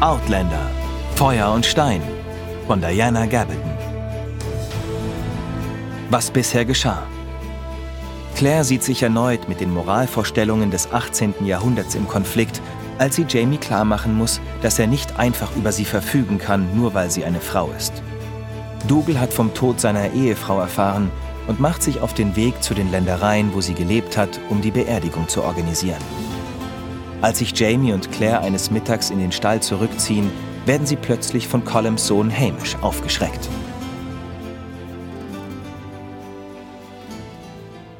Outlander Feuer und Stein von Diana Gabaldon. Was bisher geschah. Claire sieht sich erneut mit den Moralvorstellungen des 18. Jahrhunderts im Konflikt, als sie Jamie klarmachen muss, dass er nicht einfach über sie verfügen kann, nur weil sie eine Frau ist. Dougal hat vom Tod seiner Ehefrau erfahren und macht sich auf den Weg zu den Ländereien, wo sie gelebt hat, um die Beerdigung zu organisieren. Als sich Jamie und Claire eines Mittags in den Stall zurückziehen, werden sie plötzlich von Colums Sohn Hamish aufgeschreckt.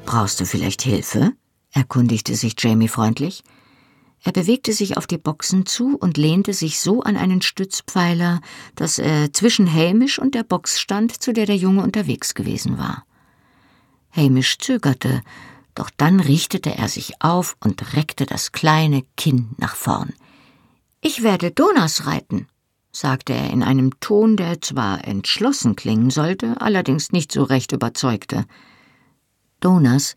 Brauchst du vielleicht Hilfe? erkundigte sich Jamie freundlich. Er bewegte sich auf die Boxen zu und lehnte sich so an einen Stützpfeiler, dass er zwischen Hamish und der Box stand, zu der der Junge unterwegs gewesen war. Hamish zögerte, doch dann richtete er sich auf und reckte das kleine Kinn nach vorn. Ich werde Donas reiten, sagte er in einem Ton, der zwar entschlossen klingen sollte, allerdings nicht so recht überzeugte. Donas,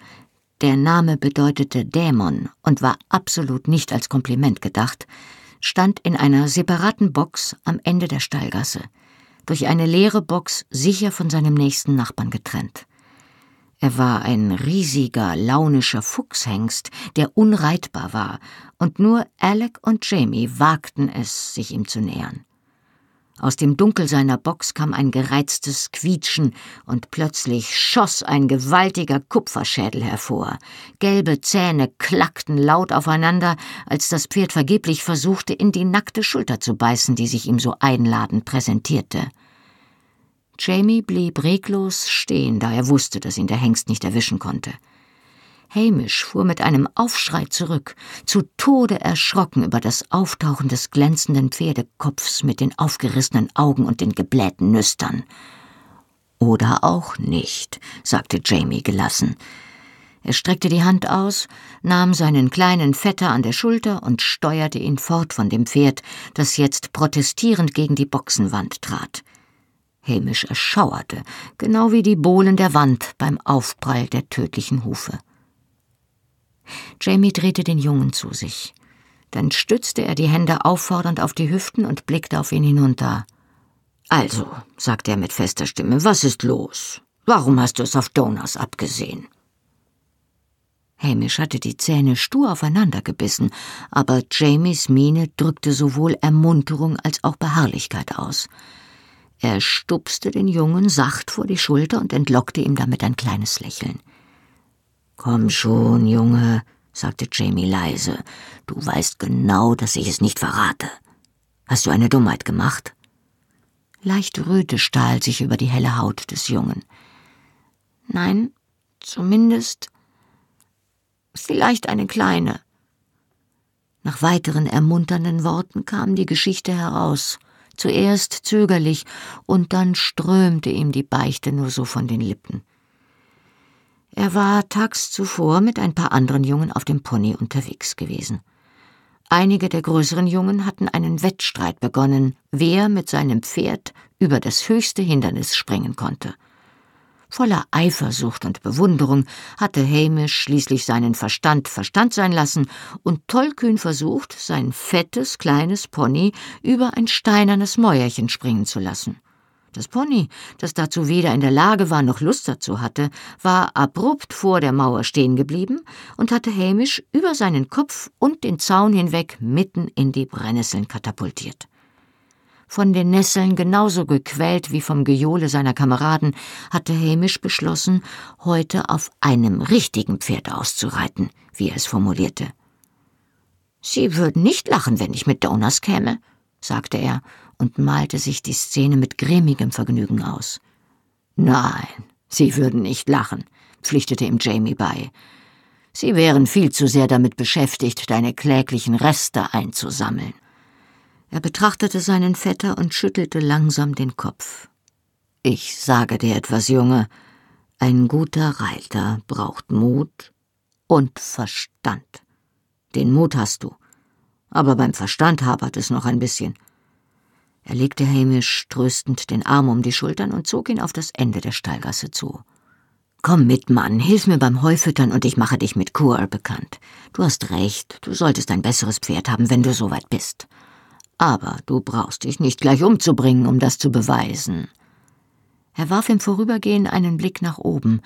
der Name bedeutete Dämon und war absolut nicht als Kompliment gedacht, stand in einer separaten Box am Ende der Stallgasse, durch eine leere Box sicher von seinem nächsten Nachbarn getrennt. Er war ein riesiger, launischer Fuchshengst, der unreitbar war, und nur Alec und Jamie wagten es, sich ihm zu nähern. Aus dem Dunkel seiner Box kam ein gereiztes Quietschen, und plötzlich schoss ein gewaltiger Kupferschädel hervor. Gelbe Zähne klackten laut aufeinander, als das Pferd vergeblich versuchte, in die nackte Schulter zu beißen, die sich ihm so einladend präsentierte. Jamie blieb reglos stehen, da er wusste, dass ihn der Hengst nicht erwischen konnte. Hamish fuhr mit einem Aufschrei zurück, zu Tode erschrocken über das Auftauchen des glänzenden Pferdekopfs mit den aufgerissenen Augen und den geblähten Nüstern. Oder auch nicht, sagte Jamie gelassen. Er streckte die Hand aus, nahm seinen kleinen Vetter an der Schulter und steuerte ihn fort von dem Pferd, das jetzt protestierend gegen die Boxenwand trat. Hamish erschauerte, genau wie die Bohlen der Wand beim Aufprall der tödlichen Hufe. Jamie drehte den Jungen zu sich. Dann stützte er die Hände auffordernd auf die Hüften und blickte auf ihn hinunter. Also, sagte er mit fester Stimme, was ist los? Warum hast du es auf Donas abgesehen? Hamish hatte die Zähne stur aufeinander gebissen, aber Jamies Miene drückte sowohl Ermunterung als auch Beharrlichkeit aus. Er stupste den Jungen sacht vor die Schulter und entlockte ihm damit ein kleines Lächeln. Komm schon, Junge, sagte Jamie leise. Du weißt genau, dass ich es nicht verrate. Hast du eine Dummheit gemacht? Leichte Röte stahl sich über die helle Haut des Jungen. Nein, zumindest vielleicht eine kleine. Nach weiteren ermunternden Worten kam die Geschichte heraus, zuerst zögerlich, und dann strömte ihm die Beichte nur so von den Lippen. Er war tags zuvor mit ein paar anderen Jungen auf dem Pony unterwegs gewesen. Einige der größeren Jungen hatten einen Wettstreit begonnen, wer mit seinem Pferd über das höchste Hindernis springen konnte. Voller Eifersucht und Bewunderung hatte Hamish schließlich seinen Verstand Verstand sein lassen und tollkühn versucht, sein fettes, kleines Pony über ein steinernes Mäuerchen springen zu lassen. Das Pony, das dazu weder in der Lage war noch Lust dazu hatte, war abrupt vor der Mauer stehen geblieben und hatte Hamish über seinen Kopf und den Zaun hinweg mitten in die Brennnesseln katapultiert. Von den Nesseln genauso gequält wie vom Gejohle seiner Kameraden, hatte Hamish beschlossen, heute auf einem richtigen Pferd auszureiten, wie er es formulierte. Sie würden nicht lachen, wenn ich mit Donuts käme, sagte er und malte sich die Szene mit grimmigem Vergnügen aus. Nein, Sie würden nicht lachen, pflichtete ihm Jamie bei. Sie wären viel zu sehr damit beschäftigt, deine kläglichen Reste einzusammeln. Er betrachtete seinen Vetter und schüttelte langsam den Kopf. Ich sage dir etwas, Junge. Ein guter Reiter braucht Mut und Verstand. Den Mut hast du. Aber beim Verstand hapert es noch ein bisschen. Er legte Hamish tröstend den Arm um die Schultern und zog ihn auf das Ende der Stallgasse zu. Komm mit, Mann, hilf mir beim Heufüttern und ich mache dich mit Kur bekannt. Du hast recht, du solltest ein besseres Pferd haben, wenn du soweit bist. Aber du brauchst dich nicht gleich umzubringen, um das zu beweisen. Er warf im Vorübergehen einen Blick nach oben,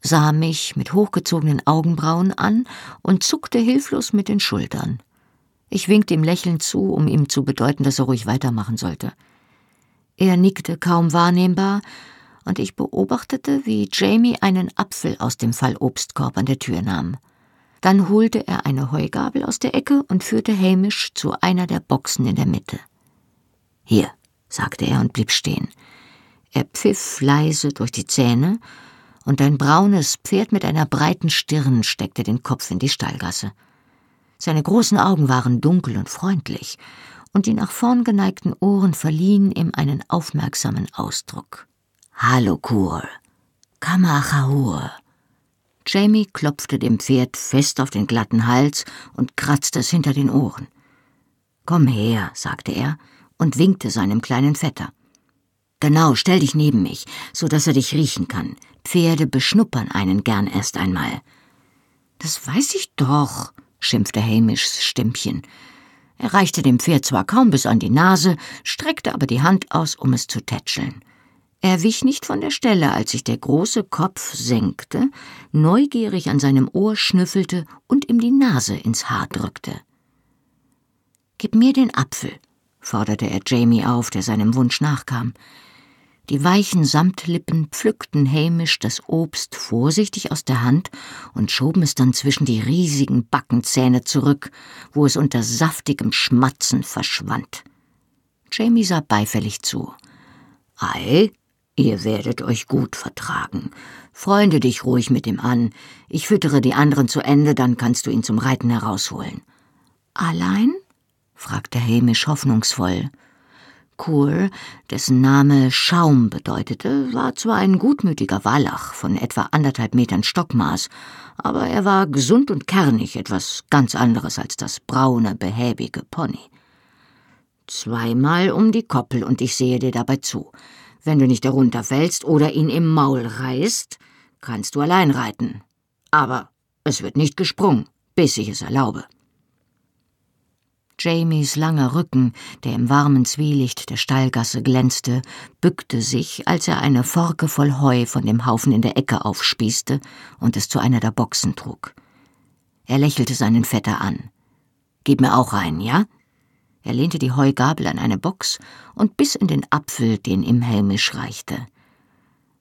sah mich mit hochgezogenen Augenbrauen an und zuckte hilflos mit den Schultern. Ich winkte ihm lächelnd zu, um ihm zu bedeuten, dass er ruhig weitermachen sollte. Er nickte kaum wahrnehmbar, und ich beobachtete, wie Jamie einen Apfel aus dem Fallobstkorb an der Tür nahm. Dann holte er eine Heugabel aus der Ecke und führte Hamish zu einer der Boxen in der Mitte. Hier, sagte er und blieb stehen. Er pfiff leise durch die Zähne, und ein braunes Pferd mit einer breiten Stirn steckte den Kopf in die Stallgasse. Seine großen Augen waren dunkel und freundlich, und die nach vorn geneigten Ohren verliehen ihm einen aufmerksamen Ausdruck. Hallo, Kur. Kamachahur. Jamie klopfte dem Pferd fest auf den glatten Hals und kratzte es hinter den Ohren. Komm her, sagte er und winkte seinem kleinen Vetter. Genau, stell dich neben mich, so dass er dich riechen kann. Pferde beschnuppern einen gern erst einmal. Das weiß ich doch, schimpfte Hamishs Stimmchen. Er reichte dem Pferd zwar kaum bis an die Nase, streckte aber die Hand aus, um es zu tätscheln. Er wich nicht von der Stelle, als sich der große Kopf senkte, neugierig an seinem Ohr schnüffelte und ihm die Nase ins Haar drückte. Gib mir den Apfel, forderte er Jamie auf, der seinem Wunsch nachkam. Die weichen Samtlippen pflückten hämisch das Obst vorsichtig aus der Hand und schoben es dann zwischen die riesigen Backenzähne zurück, wo es unter saftigem Schmatzen verschwand. Jamie sah beifällig zu. Ei, ihr werdet euch gut vertragen. Freunde dich ruhig mit ihm an. Ich füttere die anderen zu Ende, dann kannst du ihn zum Reiten herausholen. Allein? fragte Hamish hoffnungsvoll. Kur, dessen Name Schaum bedeutete, war zwar ein gutmütiger Wallach von etwa anderthalb Metern Stockmaß, aber er war gesund und kernig, etwas ganz anderes als das braune, behäbige Pony. Zweimal um die Koppel und ich sehe dir dabei zu. Wenn du nicht herunterfällst oder ihn im Maul reißt, kannst du allein reiten. Aber es wird nicht gesprungen, bis ich es erlaube. Jamies langer Rücken, der im warmen Zwielicht der Stallgasse glänzte, bückte sich, als er eine Forke voll Heu von dem Haufen in der Ecke aufspießte und es zu einer der Boxen trug. Er lächelte seinen Vetter an. Gib mir auch einen, ja? Er lehnte die Heugabel an eine Box und biss in den Apfel, den ihm Helmisch reichte.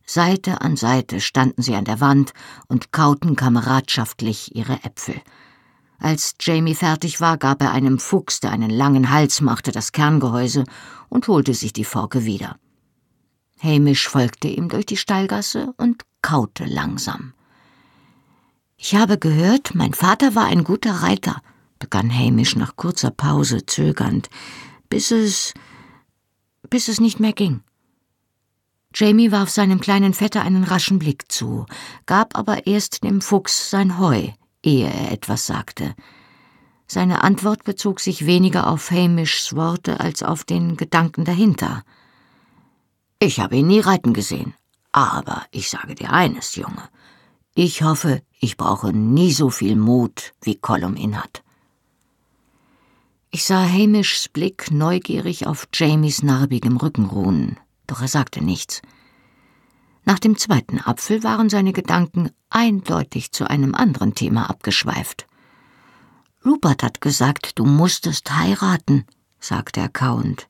Seite an Seite standen sie an der Wand und kauten kameradschaftlich ihre Äpfel. Als Jamie fertig war, gab er einem Fuchs, der einen langen Hals machte, das Kerngehäuse und holte sich die Forke wieder. Hamish folgte ihm durch die Stallgasse und kaute langsam. Ich habe gehört, mein Vater war ein guter Reiter, begann Hamish nach kurzer Pause zögernd, bis es. bis es nicht mehr ging. Jamie warf seinem kleinen Vetter einen raschen Blick zu, gab aber erst dem Fuchs sein Heu, ehe er etwas sagte. Seine Antwort bezog sich weniger auf Hamishs Worte als auf den Gedanken dahinter. Ich habe ihn nie reiten gesehen, aber ich sage dir eines, Junge. Ich hoffe, ich brauche nie so viel Mut, wie Colum ihn hat. Ich sah Hamishs Blick neugierig auf Jamies narbigem Rücken ruhen, doch er sagte nichts. Nach dem zweiten Apfel waren seine Gedanken eindeutig zu einem anderen Thema abgeschweift. Rupert hat gesagt, du musstest heiraten, sagte er kauend.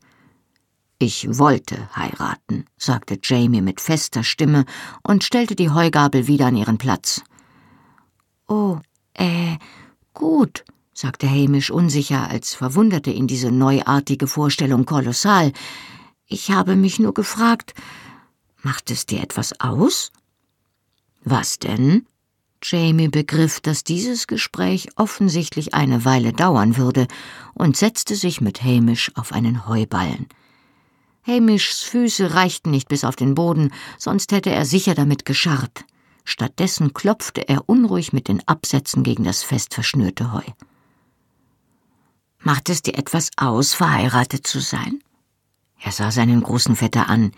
Ich wollte heiraten, sagte Jamie mit fester Stimme und stellte die Heugabel wieder an ihren Platz. Oh, äh, gut, sagte Hamish unsicher, als verwunderte ihn diese neuartige Vorstellung kolossal. Ich habe mich nur gefragt, Macht es dir etwas aus? Was denn? Jamie begriff, dass dieses Gespräch offensichtlich eine Weile dauern würde und setzte sich mit Hamish auf einen Heuballen. Hamishs Füße reichten nicht bis auf den Boden, sonst hätte er sicher damit gescharrt. Stattdessen klopfte er unruhig mit den Absätzen gegen das fest verschnürte Heu. Macht es dir etwas aus, verheiratet zu sein? Er sah seinen großen Vetter an.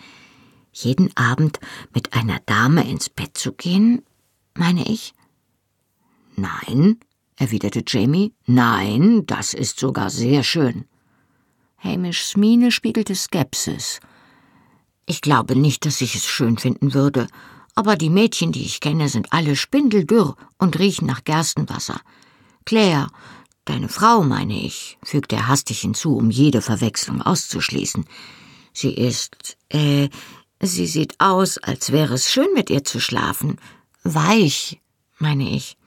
Jeden Abend mit einer Dame ins Bett zu gehen, meine ich. Nein, erwiderte Jamie, nein, das ist sogar sehr schön. Hamishs Miene spiegelte Skepsis. Ich glaube nicht, dass ich es schön finden würde, aber die Mädchen, die ich kenne, sind alle spindeldürr und riechen nach Gerstenwasser. Claire, deine Frau, meine ich, fügte er hastig hinzu, um jede Verwechslung auszuschließen. Sie ist, äh, sie sieht aus, als wäre es schön mit ihr zu schlafen. Weich, meine ich.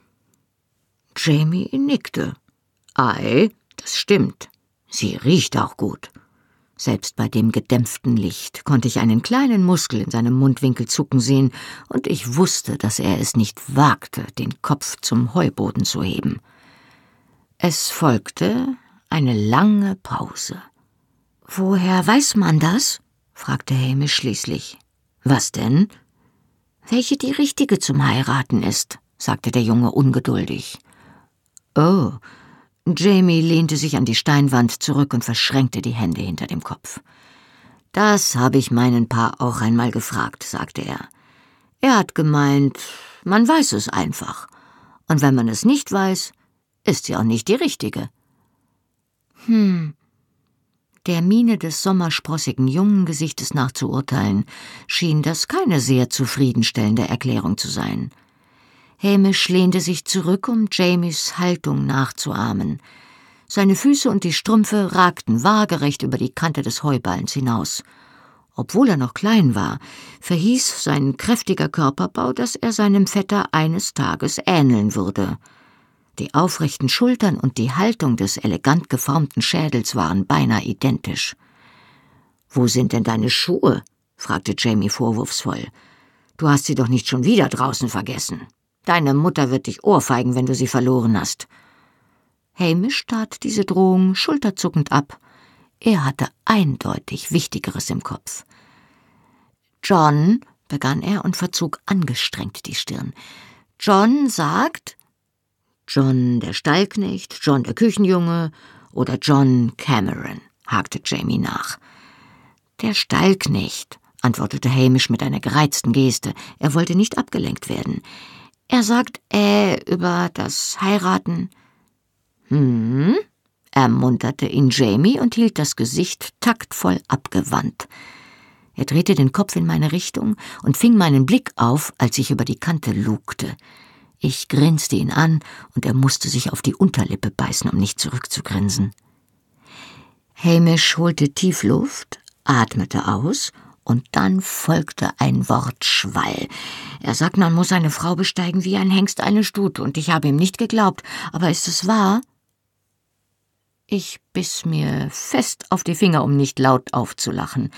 Jamie nickte. Ei, das stimmt. Sie riecht auch gut. Selbst bei dem gedämpften Licht konnte ich einen kleinen Muskel in seinem Mundwinkel zucken sehen, und ich wusste, dass er es nicht wagte, den Kopf zum Heuboden zu heben. Es folgte eine lange Pause. Woher weiß man das? fragte Hamish schließlich. Was denn? Welche die richtige zum Heiraten ist, sagte der Junge ungeduldig. Oh, Jamie lehnte sich an die Steinwand zurück und verschränkte die Hände hinter dem Kopf. Das habe ich meinen Paar auch einmal gefragt, sagte er. Er hat gemeint, man weiß es einfach. Und wenn man es nicht weiß, ist auch nicht die richtige. Hm. Der Miene des sommersprossigen jungen Gesichtes nach zu urteilen, schien das keine sehr zufriedenstellende Erklärung zu sein. Hamish lehnte sich zurück, um Jamies Haltung nachzuahmen. Seine Füße und die Strümpfe ragten waagerecht über die Kante des Heuballens hinaus. Obwohl er noch klein war, verhieß sein kräftiger Körperbau, dass er seinem Vetter eines Tages ähneln würde. Die aufrechten Schultern und die Haltung des elegant geformten Schädels waren beinahe identisch. Wo sind denn deine Schuhe? fragte Jamie vorwurfsvoll. Du hast sie doch nicht schon wieder draußen vergessen. Deine Mutter wird dich ohrfeigen, wenn du sie verloren hast. Hamish tat diese Drohung schulterzuckend ab. Er hatte eindeutig Wichtigeres im Kopf. John, begann er und verzog angestrengt die Stirn. John sagt. John der Stallknecht, John der Küchenjunge oder John Cameron, hakte Jamie nach. Der Stallknecht, antwortete Hamish mit einer gereizten Geste. Er wollte nicht abgelenkt werden. Er sagt äh über das Heiraten. Hm, ermunterte ihn Jamie und hielt das Gesicht taktvoll abgewandt. Er drehte den Kopf in meine Richtung und fing meinen Blick auf, als ich über die Kante lugte. Ich grinste ihn an, und er musste sich auf die Unterlippe beißen, um nicht zurückzugrinsen. Hamish holte tief Luft, atmete aus und dann folgte ein Wortschwall. Er sagt, man muss eine Frau besteigen wie ein Hengst eine Stute, und ich habe ihm nicht geglaubt. Aber ist es wahr? Ich biss mir fest auf die Finger, um nicht laut aufzulachen.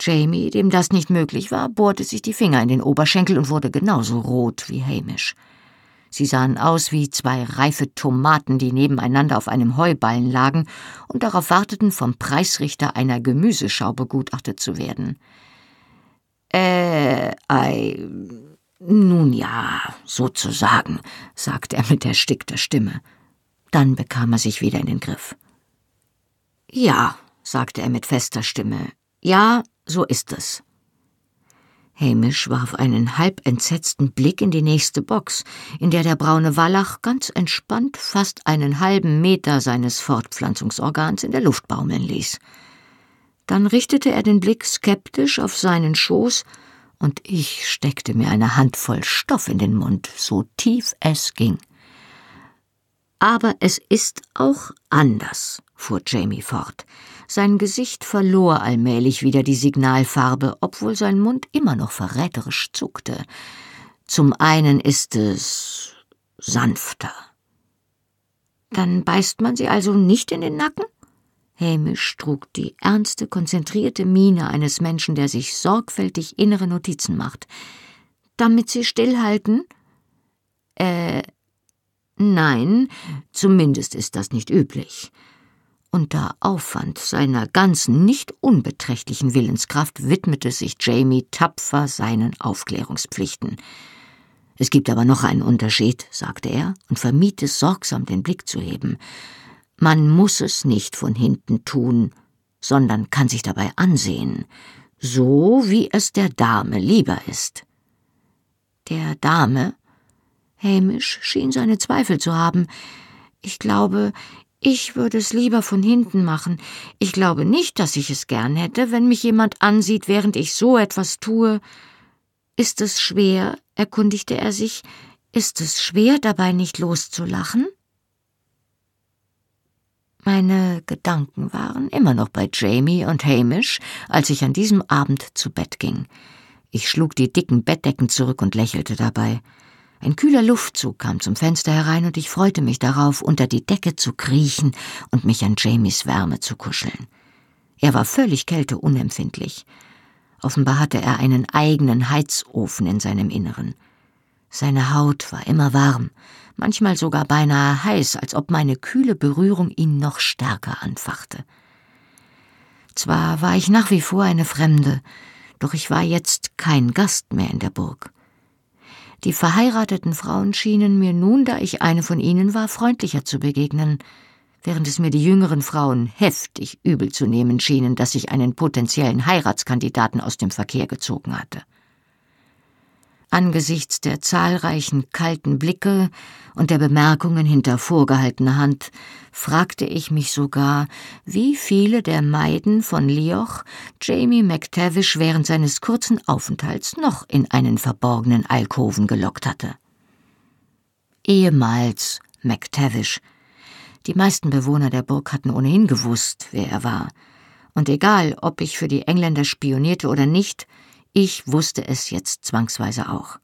Jamie, dem das nicht möglich war, bohrte sich die Finger in den Oberschenkel und wurde genauso rot wie Hamish. Sie sahen aus wie zwei reife Tomaten, die nebeneinander auf einem Heuballen lagen und darauf warteten, vom Preisrichter einer Gemüseschau begutachtet zu werden. Äh, ei, nun ja, sozusagen, sagte er mit erstickter Stimme. Dann bekam er sich wieder in den Griff. Ja, sagte er mit fester Stimme, ja, so ist es. Hamish warf einen halb entsetzten Blick in die nächste Box, in der der braune Wallach ganz entspannt fast einen halben Meter seines Fortpflanzungsorgans in der Luft baumeln ließ. Dann richtete er den Blick skeptisch auf seinen Schoß, und ich steckte mir eine Handvoll Stoff in den Mund, so tief es ging. Aber es ist auch anders, fuhr Jamie fort. Sein Gesicht verlor allmählich wieder die Signalfarbe, obwohl sein Mund immer noch verräterisch zuckte. Zum einen ist es sanfter. Dann beißt man sie also nicht in den Nacken? Hämisch trug die ernste, konzentrierte Miene eines Menschen, der sich sorgfältig innere Notizen macht. Damit sie stillhalten? Äh, nein, zumindest ist das nicht üblich. Unter Aufwand seiner ganzen nicht unbeträchtlichen Willenskraft widmete sich Jamie tapfer seinen Aufklärungspflichten. Es gibt aber noch einen Unterschied, sagte er und vermied es sorgsam, den Blick zu heben. Man muss es nicht von hinten tun, sondern kann sich dabei ansehen, so wie es der Dame lieber ist. Der Dame, Hamish schien seine Zweifel zu haben. Ich glaube, ich würde es lieber von hinten machen. Ich glaube nicht, dass ich es gern hätte, wenn mich jemand ansieht, während ich so etwas tue. Ist es schwer, erkundigte er sich, ist es schwer, dabei nicht loszulachen? Meine Gedanken waren immer noch bei Jamie und Hamish, als ich an diesem Abend zu Bett ging. Ich schlug die dicken Bettdecken zurück und lächelte dabei. Ein kühler Luftzug kam zum Fenster herein und ich freute mich darauf, unter die Decke zu kriechen und mich an Jamies Wärme zu kuscheln. Er war völlig kälteunempfindlich. Offenbar hatte er einen eigenen Heizofen in seinem Inneren. Seine Haut war immer warm, manchmal sogar beinahe heiß, als ob meine kühle Berührung ihn noch stärker anfachte. Zwar war ich nach wie vor eine Fremde, doch ich war jetzt kein Gast mehr in der Burg. Die verheirateten Frauen schienen mir nun, da ich eine von ihnen war, freundlicher zu begegnen, während es mir die jüngeren Frauen heftig übel zu nehmen schienen, dass ich einen potenziellen Heiratskandidaten aus dem Verkehr gezogen hatte. Angesichts der zahlreichen kalten Blicke und der Bemerkungen hinter vorgehaltener Hand fragte ich mich sogar, wie viele der Maiden von Lioch Jamie McTavish während seines kurzen Aufenthalts noch in einen verborgenen Alkoven gelockt hatte. Ehemals McTavish. Die meisten Bewohner der Burg hatten ohnehin gewusst, wer er war. Und egal, ob ich für die Engländer spionierte oder nicht, ich wusste es jetzt zwangsweise auch.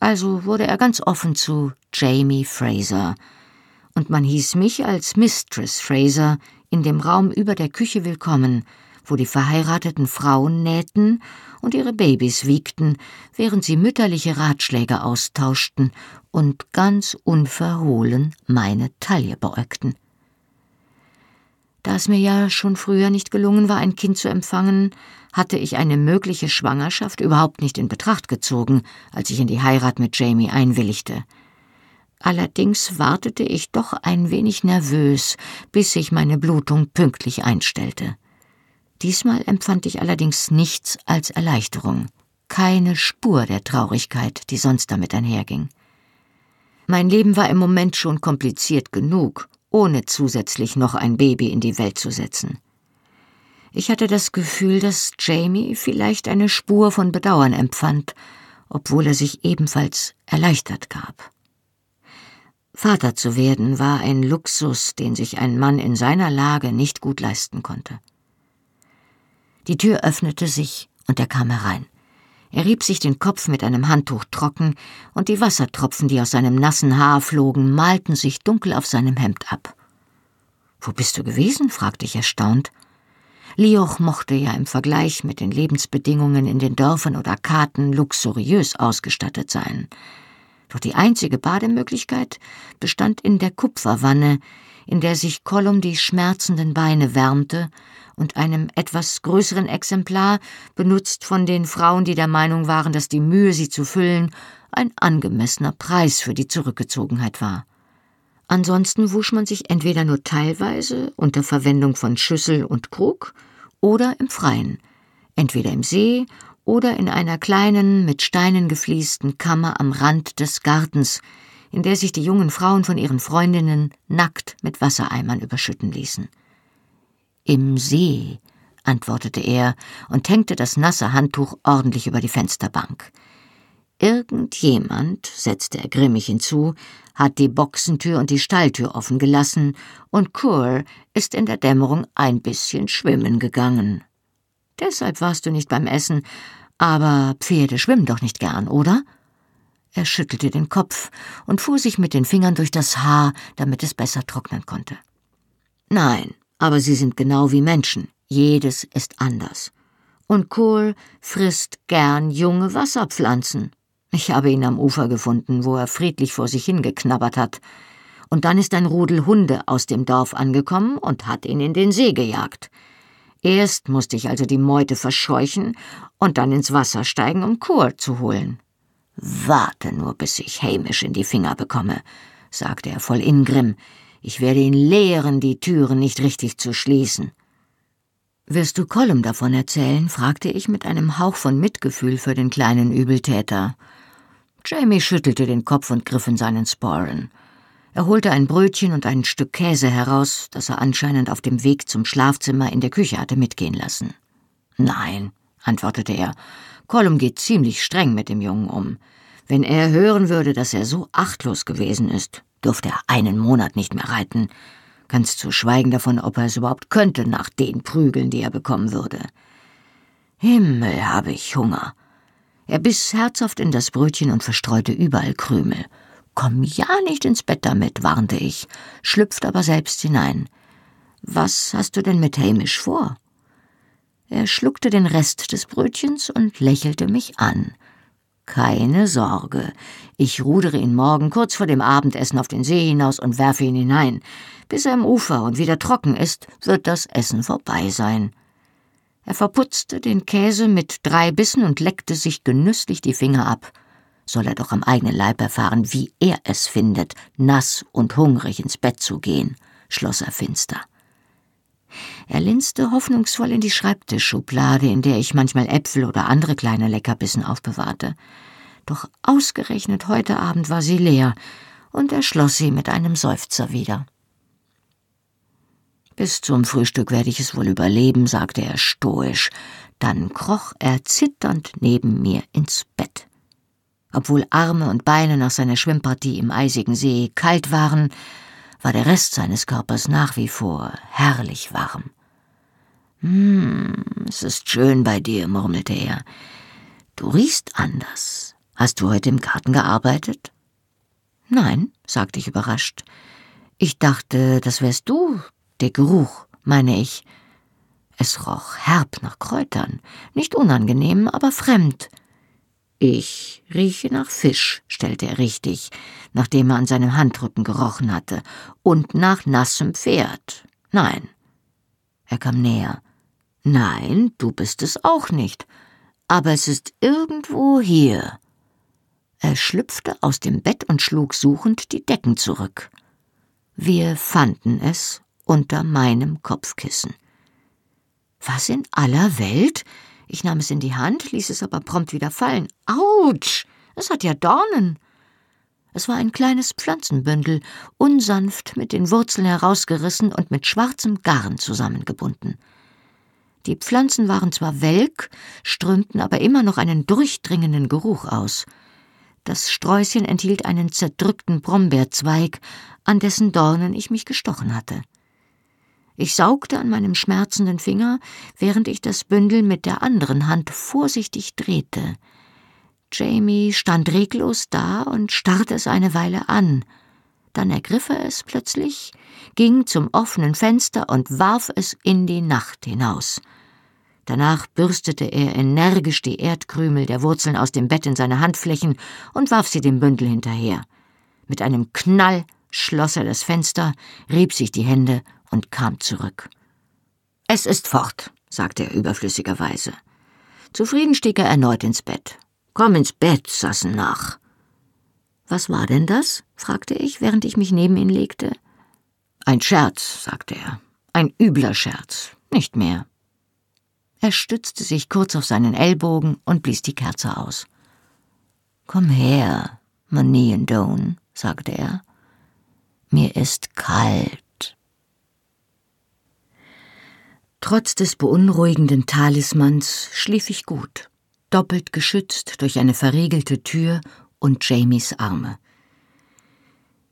Also wurde er ganz offen zu Jamie Fraser, und man hieß mich als Mistress Fraser in dem Raum über der Küche willkommen, wo die verheirateten Frauen nähten und ihre Babys wiegten, während sie mütterliche Ratschläge austauschten und ganz unverhohlen meine Taille beäugten. Da es mir ja schon früher nicht gelungen war, ein Kind zu empfangen, hatte ich eine mögliche Schwangerschaft überhaupt nicht in Betracht gezogen, als ich in die Heirat mit Jamie einwilligte. Allerdings wartete ich doch ein wenig nervös, bis sich meine Blutung pünktlich einstellte. Diesmal empfand ich allerdings nichts als Erleichterung, keine Spur der Traurigkeit, die sonst damit einherging. Mein Leben war im Moment schon kompliziert genug, ohne zusätzlich noch ein Baby in die Welt zu setzen. Ich hatte das Gefühl, dass Jamie vielleicht eine Spur von Bedauern empfand, obwohl er sich ebenfalls erleichtert gab. Vater zu werden war ein Luxus, den sich ein Mann in seiner Lage nicht gut leisten konnte. Die Tür öffnete sich und er kam herein. Er rieb sich den Kopf mit einem Handtuch trocken, und die Wassertropfen, die aus seinem nassen Haar flogen, malten sich dunkel auf seinem Hemd ab. Wo bist du gewesen? fragte ich erstaunt. Lioch mochte ja im Vergleich mit den Lebensbedingungen in den Dörfern oder Karten luxuriös ausgestattet sein. Doch die einzige Bademöglichkeit bestand in der Kupferwanne, in der sich Kollum die schmerzenden Beine wärmte und einem etwas größeren Exemplar, benutzt von den Frauen, die der Meinung waren, dass die Mühe, sie zu füllen, ein angemessener Preis für die Zurückgezogenheit war. Ansonsten wusch man sich entweder nur teilweise unter Verwendung von Schüssel und Krug oder im Freien, entweder im See oder in einer kleinen, mit Steinen gefliesten Kammer am Rand des Gartens, in der sich die jungen Frauen von ihren Freundinnen nackt mit Wassereimern überschütten ließen. Im See, antwortete er und hängte das nasse Handtuch ordentlich über die Fensterbank. Irgendjemand, setzte er grimmig hinzu, hat die Boxentür und die Stalltür offen gelassen, und Kur ist in der Dämmerung ein bisschen schwimmen gegangen. Deshalb warst du nicht beim Essen, aber Pferde schwimmen doch nicht gern, oder? Er schüttelte den Kopf und fuhr sich mit den Fingern durch das Haar, damit es besser trocknen konnte. Nein, aber sie sind genau wie Menschen. Jedes ist anders. Und Kohl frisst gern junge Wasserpflanzen. Ich habe ihn am Ufer gefunden, wo er friedlich vor sich hingeknabbert hat. Und dann ist ein Rudel Hunde aus dem Dorf angekommen und hat ihn in den See gejagt. Erst musste ich also die Meute verscheuchen und dann ins Wasser steigen, um Kur zu holen. Warte nur, bis ich Hamish in die Finger bekomme, sagte er voll Ingrimm. Ich werde ihn lehren, die Türen nicht richtig zu schließen. Wirst du Colum davon erzählen? fragte ich mit einem Hauch von Mitgefühl für den kleinen Übeltäter. Jamie schüttelte den Kopf und griff in seinen Sporen. Er holte ein Brötchen und ein Stück Käse heraus, das er anscheinend auf dem Weg zum Schlafzimmer in der Küche hatte mitgehen lassen. Nein, antwortete er, Colum geht ziemlich streng mit dem Jungen um. Wenn er hören würde, dass er so achtlos gewesen ist, dürfte er einen Monat nicht mehr reiten, ganz zu schweigen davon, ob er es überhaupt könnte nach den Prügeln, die er bekommen würde. Himmel, habe ich Hunger. Er biss herzhaft in das Brötchen und verstreute überall Krümel. Komm ja nicht ins Bett damit, warnte ich, schlüpft aber selbst hinein. Was hast du denn mit Hamish vor? Er schluckte den Rest des Brötchens und lächelte mich an. Keine Sorge, ich rudere ihn morgen kurz vor dem Abendessen auf den See hinaus und werfe ihn hinein. Bis er am Ufer und wieder trocken ist, wird das Essen vorbei sein. Er verputzte den Käse mit drei Bissen und leckte sich genüsslich die Finger ab. Soll er doch am eigenen Leib erfahren, wie er es findet, nass und hungrig ins Bett zu gehen, schloss er finster. Er linste hoffnungsvoll in die Schreibtischschublade, in der ich manchmal Äpfel oder andere kleine Leckerbissen aufbewahrte. Doch ausgerechnet heute Abend war sie leer, und er schloss sie mit einem Seufzer wieder. Bis zum Frühstück werde ich es wohl überleben, sagte er stoisch. Dann kroch er zitternd neben mir ins Bett. Obwohl Arme und Beine nach seiner Schwimmpartie im eisigen See kalt waren, war der Rest seines Körpers nach wie vor herrlich warm. Hm, es ist schön bei dir, murmelte er. Du riechst anders. Hast du heute im Garten gearbeitet? Nein, sagte ich überrascht. Ich dachte, das wärst du, der Geruch, meine ich. Es roch herb nach Kräutern, nicht unangenehm, aber fremd. Ich rieche nach Fisch, stellte er richtig, nachdem er an seinem Handrücken gerochen hatte, und nach nassem Pferd. Nein. Er kam näher. Nein, du bist es auch nicht. Aber es ist irgendwo hier. Er schlüpfte aus dem Bett und schlug suchend die Decken zurück. Wir fanden es unter meinem Kopfkissen. Was in aller Welt? Ich nahm es in die Hand, ließ es aber prompt wieder fallen. Autsch! Es hat ja Dornen. Es war ein kleines Pflanzenbündel, unsanft mit den Wurzeln herausgerissen und mit schwarzem Garn zusammengebunden. Die Pflanzen waren zwar welk, strömten aber immer noch einen durchdringenden Geruch aus. Das Sträußchen enthielt einen zerdrückten Brombeerzweig, an dessen Dornen ich mich gestochen hatte. Ich saugte an meinem schmerzenden Finger, während ich das Bündel mit der anderen Hand vorsichtig drehte. Jamie stand reglos da und starrte es eine Weile an. Dann ergriff er es plötzlich, ging zum offenen Fenster und warf es in die Nacht hinaus. Danach bürstete er energisch die Erdkrümel der Wurzeln aus dem Bett in seine Handflächen und warf sie dem Bündel hinterher. Mit einem Knall schloss er das Fenster, rieb sich die Hände und kam zurück. Es ist fort, sagte er überflüssigerweise. Zufrieden stieg er erneut ins Bett. Komm ins Bett, nach. Was war denn das? fragte ich, während ich mich neben ihn legte. Ein Scherz, sagte er. Ein übler Scherz, nicht mehr. Er stützte sich kurz auf seinen Ellbogen und blies die Kerze aus. Komm her, Maniendone, sagte er. Mir ist kalt. Trotz des beunruhigenden Talismans schlief ich gut, doppelt geschützt durch eine verriegelte Tür und Jamies Arme.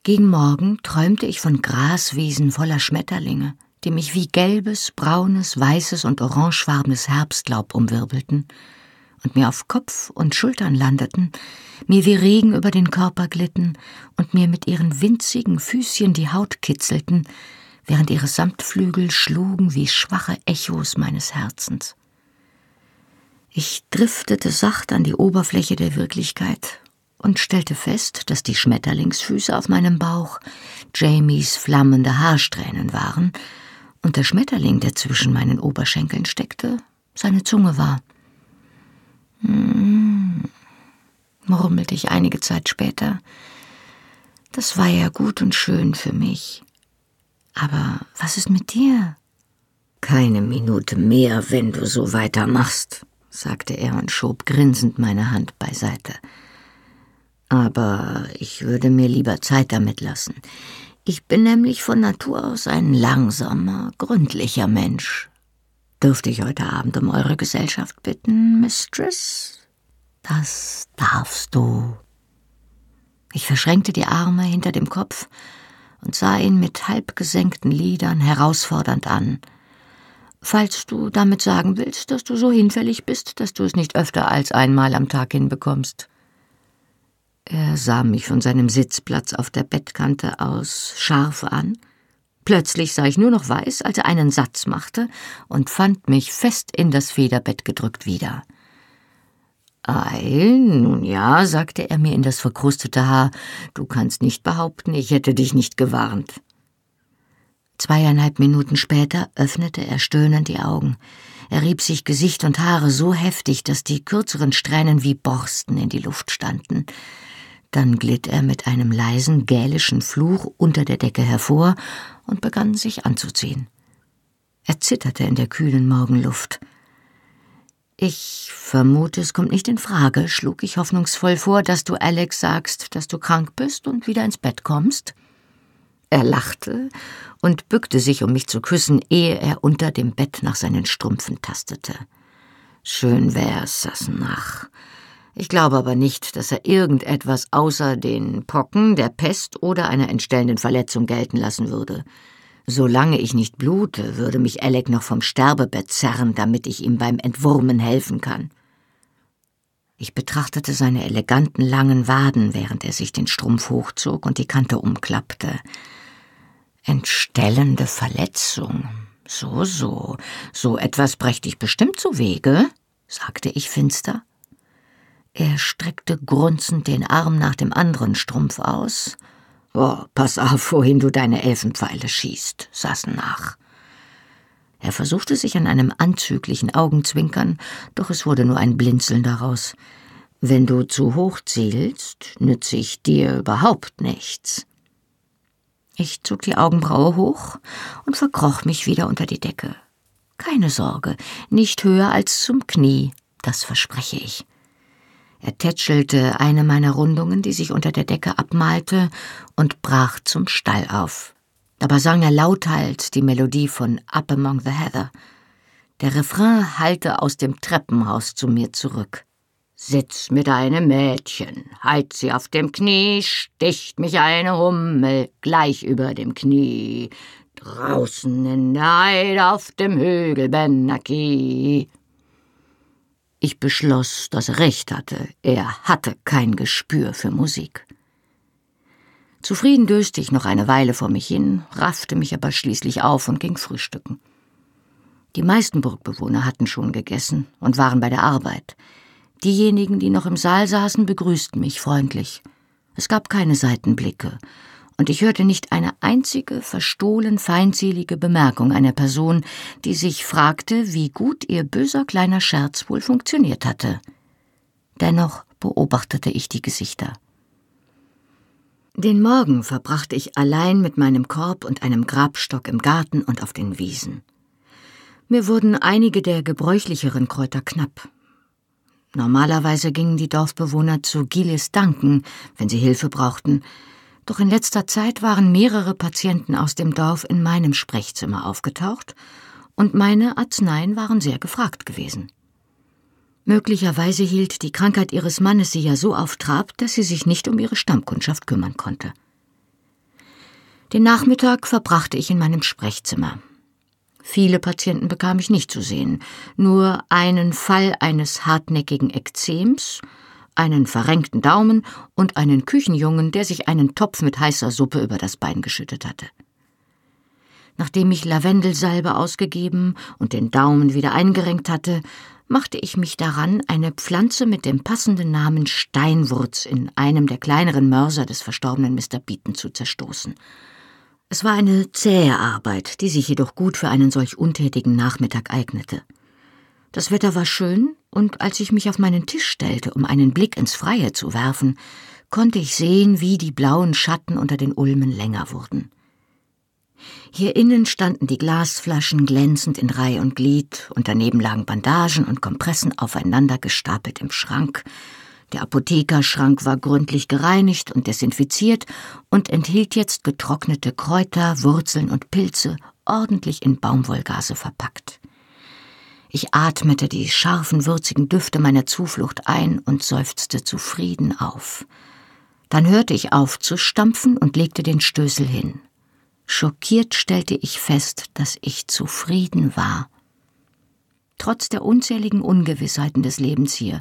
Gegen Morgen träumte ich von Graswiesen voller Schmetterlinge, die mich wie gelbes, braunes, weißes und orangefarbenes Herbstlaub umwirbelten und mir auf Kopf und Schultern landeten, mir wie Regen über den Körper glitten und mir mit ihren winzigen Füßchen die Haut kitzelten, während ihre Samtflügel schlugen wie schwache Echos meines Herzens. Ich driftete sacht an die Oberfläche der Wirklichkeit und stellte fest, dass die Schmetterlingsfüße auf meinem Bauch Jamies flammende Haarsträhnen waren und der Schmetterling, der zwischen meinen Oberschenkeln steckte, seine Zunge war. Hm, murmelte ich einige Zeit später. Das war ja gut und schön für mich. Aber was ist mit dir? Keine Minute mehr, wenn du so weitermachst, sagte er und schob grinsend meine Hand beiseite. Aber ich würde mir lieber Zeit damit lassen. Ich bin nämlich von Natur aus ein langsamer, gründlicher Mensch. Dürfte ich heute Abend um eure Gesellschaft bitten, Mistress? Das darfst du. Ich verschränkte die Arme hinter dem Kopf und sah ihn mit halb gesenkten Lidern herausfordernd an. Falls du damit sagen willst, dass du so hinfällig bist, dass du es nicht öfter als einmal am Tag hinbekommst. Er sah mich von seinem Sitzplatz auf der Bettkante aus scharf an. Plötzlich sah ich nur noch weiß, als er einen Satz machte und fand mich fest in das Federbett gedrückt wieder. Ei, nun ja, sagte er mir in das verkrustete Haar, du kannst nicht behaupten, ich hätte dich nicht gewarnt. Zweieinhalb Minuten später öffnete er stöhnend die Augen. Er rieb sich Gesicht und Haare so heftig, dass die kürzeren Strähnen wie Borsten in die Luft standen. Dann glitt er mit einem leisen gälischen Fluch unter der Decke hervor und begann sich anzuziehen. Er zitterte in der kühlen Morgenluft. Ich vermute, es kommt nicht in Frage, schlug ich hoffnungsvoll vor, dass du Alex sagst, dass du krank bist und wieder ins Bett kommst. Er lachte und bückte sich, um mich zu küssen, ehe er unter dem Bett nach seinen Strümpfen tastete. Schön wär's, Sassenach. Ich glaube aber nicht, dass er irgendetwas außer den Pocken, der Pest oder einer entstellenden Verletzung gelten lassen würde. Solange ich nicht blute, würde mich Alec noch vom Sterbebett zerren, damit ich ihm beim Entwurmen helfen kann. Ich betrachtete seine eleganten langen Waden, während er sich den Strumpf hochzog und die Kante umklappte. Entstellende Verletzung. So, so, so etwas brächte ich bestimmt zu Wege, sagte ich finster. Er streckte grunzend den Arm nach dem anderen Strumpf aus Oh, pass auf, wohin du deine Elfenpfeile schießt, saßen nach. Er versuchte sich an einem anzüglichen Augenzwinkern, doch es wurde nur ein Blinzeln daraus. Wenn du zu hoch zielst, nütze ich dir überhaupt nichts. Ich zog die Augenbraue hoch und verkroch mich wieder unter die Decke. Keine Sorge, nicht höher als zum Knie, das verspreche ich. Er tätschelte eine meiner Rundungen, die sich unter der Decke abmalte, und brach zum Stall auf. Dabei sang er lauthals die Melodie von Up Among the Heather. Der Refrain hallte aus dem Treppenhaus zu mir zurück. Sitz mit einem Mädchen, halt sie auf dem Knie, sticht mich eine Hummel gleich über dem Knie. Draußen in der Heide auf dem Hügel Benaki. Ich beschloss, dass er recht hatte. Er hatte kein Gespür für Musik. Zufrieden döste ich noch eine Weile vor mich hin, raffte mich aber schließlich auf und ging frühstücken. Die meisten Burgbewohner hatten schon gegessen und waren bei der Arbeit. Diejenigen, die noch im Saal saßen, begrüßten mich freundlich. Es gab keine Seitenblicke, und ich hörte nicht eine einzige verstohlen feindselige Bemerkung einer Person, die sich fragte, wie gut ihr böser kleiner Scherz wohl funktioniert hatte. Dennoch beobachtete ich die Gesichter. Den Morgen verbrachte ich allein mit meinem Korb und einem Grabstock im Garten und auf den Wiesen. Mir wurden einige der gebräuchlicheren Kräuter knapp. Normalerweise gingen die Dorfbewohner zu Gilles danken, wenn sie Hilfe brauchten, doch in letzter Zeit waren mehrere Patienten aus dem Dorf in meinem Sprechzimmer aufgetaucht, und meine Arzneien waren sehr gefragt gewesen. Möglicherweise hielt die Krankheit ihres Mannes sie ja so auf Trab, dass sie sich nicht um ihre Stammkundschaft kümmern konnte. Den Nachmittag verbrachte ich in meinem Sprechzimmer. Viele Patienten bekam ich nicht zu sehen, nur einen Fall eines hartnäckigen Ekzems einen verrenkten Daumen und einen Küchenjungen, der sich einen Topf mit heißer Suppe über das Bein geschüttet hatte. Nachdem ich Lavendelsalbe ausgegeben und den Daumen wieder eingerenkt hatte, machte ich mich daran, eine Pflanze mit dem passenden Namen Steinwurz in einem der kleineren Mörser des verstorbenen Mr. Beaton zu zerstoßen. Es war eine zähe Arbeit, die sich jedoch gut für einen solch untätigen Nachmittag eignete. Das Wetter war schön, und als ich mich auf meinen Tisch stellte, um einen Blick ins Freie zu werfen, konnte ich sehen, wie die blauen Schatten unter den Ulmen länger wurden. Hier innen standen die Glasflaschen glänzend in Reih und Glied, und daneben lagen Bandagen und Kompressen aufeinander gestapelt im Schrank, Der Apothekerschrank war gründlich gereinigt und desinfiziert und enthielt jetzt getrocknete Kräuter, Wurzeln und Pilze, ordentlich in Baumwollgase verpackt. Ich atmete die scharfen, würzigen Düfte meiner Zuflucht ein und seufzte zufrieden auf. Dann hörte ich auf zu stampfen und legte den Stößel hin. Schockiert stellte ich fest, dass ich zufrieden war. Trotz der unzähligen Ungewissheiten des Lebens hier,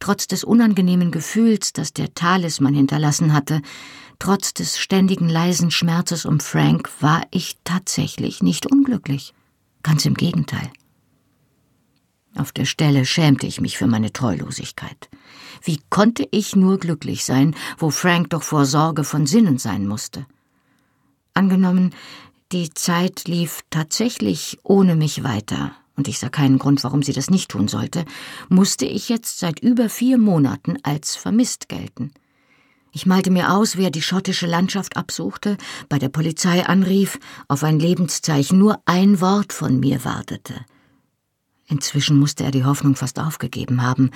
trotz des unangenehmen Gefühls, das der Talisman hinterlassen hatte, trotz des ständigen leisen Schmerzes um Frank, war ich tatsächlich nicht unglücklich. Ganz im Gegenteil. Auf der Stelle schämte ich mich für meine Treulosigkeit. Wie konnte ich nur glücklich sein, wo Frank doch vor Sorge von Sinnen sein musste? Angenommen, die Zeit lief tatsächlich ohne mich weiter, und ich sah keinen Grund, warum sie das nicht tun sollte, musste ich jetzt seit über vier Monaten als vermisst gelten. Ich malte mir aus, wer die schottische Landschaft absuchte, bei der Polizei anrief, auf ein Lebenszeichen nur ein Wort von mir wartete. Inzwischen musste er die Hoffnung fast aufgegeben haben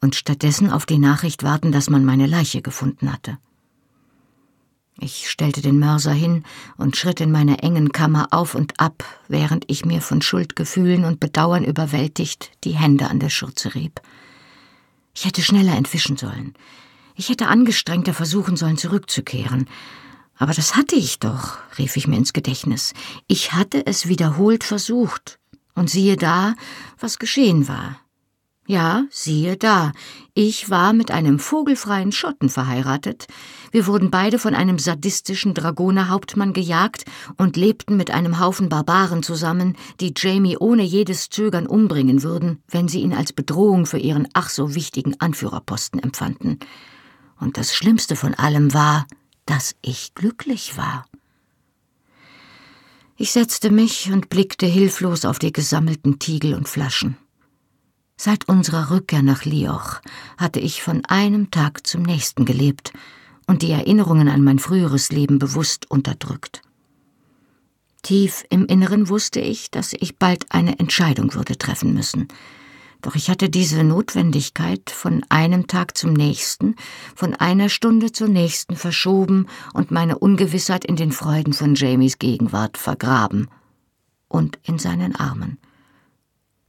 und stattdessen auf die Nachricht warten, dass man meine Leiche gefunden hatte. Ich stellte den Mörser hin und schritt in meiner engen Kammer auf und ab, während ich mir von Schuldgefühlen und Bedauern überwältigt die Hände an der Schürze rieb. Ich hätte schneller entwischen sollen. Ich hätte angestrengter versuchen sollen, zurückzukehren. Aber das hatte ich doch, rief ich mir ins Gedächtnis. Ich hatte es wiederholt versucht, und siehe da, was geschehen war. Ja, siehe da, ich war mit einem vogelfreien Schotten verheiratet, wir wurden beide von einem sadistischen Dragonerhauptmann gejagt und lebten mit einem Haufen Barbaren zusammen, die Jamie ohne jedes Zögern umbringen würden, wenn sie ihn als Bedrohung für ihren ach so wichtigen Anführerposten empfanden. Und das Schlimmste von allem war, dass ich glücklich war. Ich setzte mich und blickte hilflos auf die gesammelten Tiegel und Flaschen. Seit unserer Rückkehr nach Lioch hatte ich von einem Tag zum nächsten gelebt und die Erinnerungen an mein früheres Leben bewusst unterdrückt. Tief im Inneren wusste ich, dass ich bald eine Entscheidung würde treffen müssen, doch ich hatte diese Notwendigkeit von einem Tag zum nächsten, von einer Stunde zur nächsten verschoben und meine Ungewissheit in den Freuden von Jamies Gegenwart vergraben und in seinen Armen.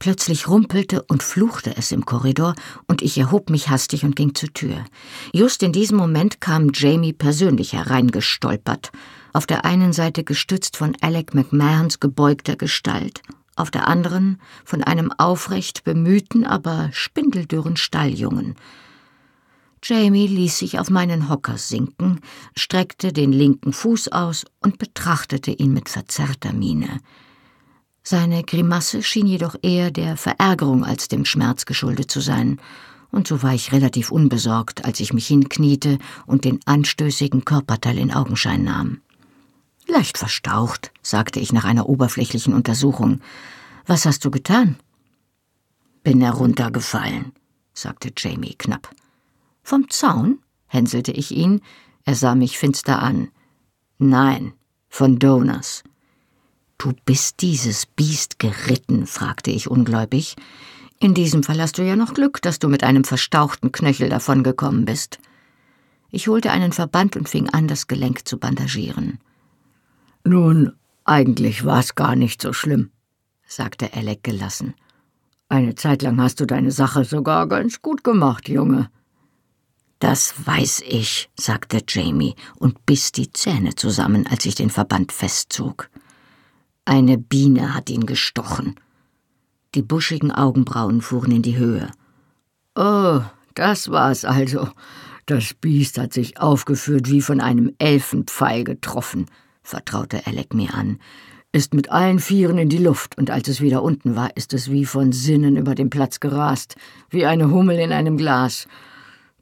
Plötzlich rumpelte und fluchte es im Korridor, und ich erhob mich hastig und ging zur Tür. Just in diesem Moment kam Jamie persönlich hereingestolpert, auf der einen Seite gestützt von Alec McMahons gebeugter Gestalt auf der anderen von einem aufrecht bemühten, aber spindeldürren Stalljungen. Jamie ließ sich auf meinen Hocker sinken, streckte den linken Fuß aus und betrachtete ihn mit verzerrter Miene. Seine Grimasse schien jedoch eher der Verärgerung als dem Schmerz geschuldet zu sein, und so war ich relativ unbesorgt, als ich mich hinkniete und den anstößigen Körperteil in Augenschein nahm. Leicht verstaucht, sagte ich nach einer oberflächlichen Untersuchung. Was hast du getan? Bin heruntergefallen, sagte Jamie knapp. Vom Zaun? hänselte ich ihn. Er sah mich finster an. Nein, von Donors. Du bist dieses Biest geritten, fragte ich ungläubig. In diesem Fall hast du ja noch Glück, dass du mit einem verstauchten Knöchel davongekommen bist. Ich holte einen Verband und fing an, das Gelenk zu bandagieren. Nun, eigentlich war's gar nicht so schlimm, sagte Alec gelassen. Eine Zeit lang hast du deine Sache sogar ganz gut gemacht, Junge. Das weiß ich, sagte Jamie und biss die Zähne zusammen, als ich den Verband festzog. Eine Biene hat ihn gestochen. Die buschigen Augenbrauen fuhren in die Höhe. Oh, das war's also. Das Biest hat sich aufgeführt wie von einem Elfenpfeil getroffen vertraute Alec mir an, ist mit allen Vieren in die Luft, und als es wieder unten war, ist es wie von Sinnen über den Platz gerast, wie eine Hummel in einem Glas.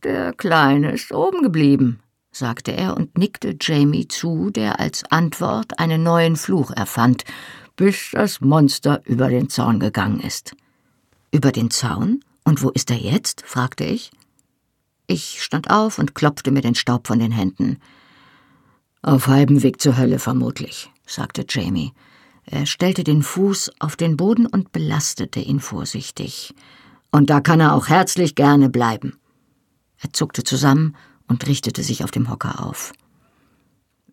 Der Kleine ist oben geblieben, sagte er und nickte Jamie zu, der als Antwort einen neuen Fluch erfand, bis das Monster über den Zaun gegangen ist. Über den Zaun? Und wo ist er jetzt? fragte ich. Ich stand auf und klopfte mir den Staub von den Händen. Auf halbem Weg zur Hölle vermutlich, sagte Jamie. Er stellte den Fuß auf den Boden und belastete ihn vorsichtig. Und da kann er auch herzlich gerne bleiben. Er zuckte zusammen und richtete sich auf dem Hocker auf.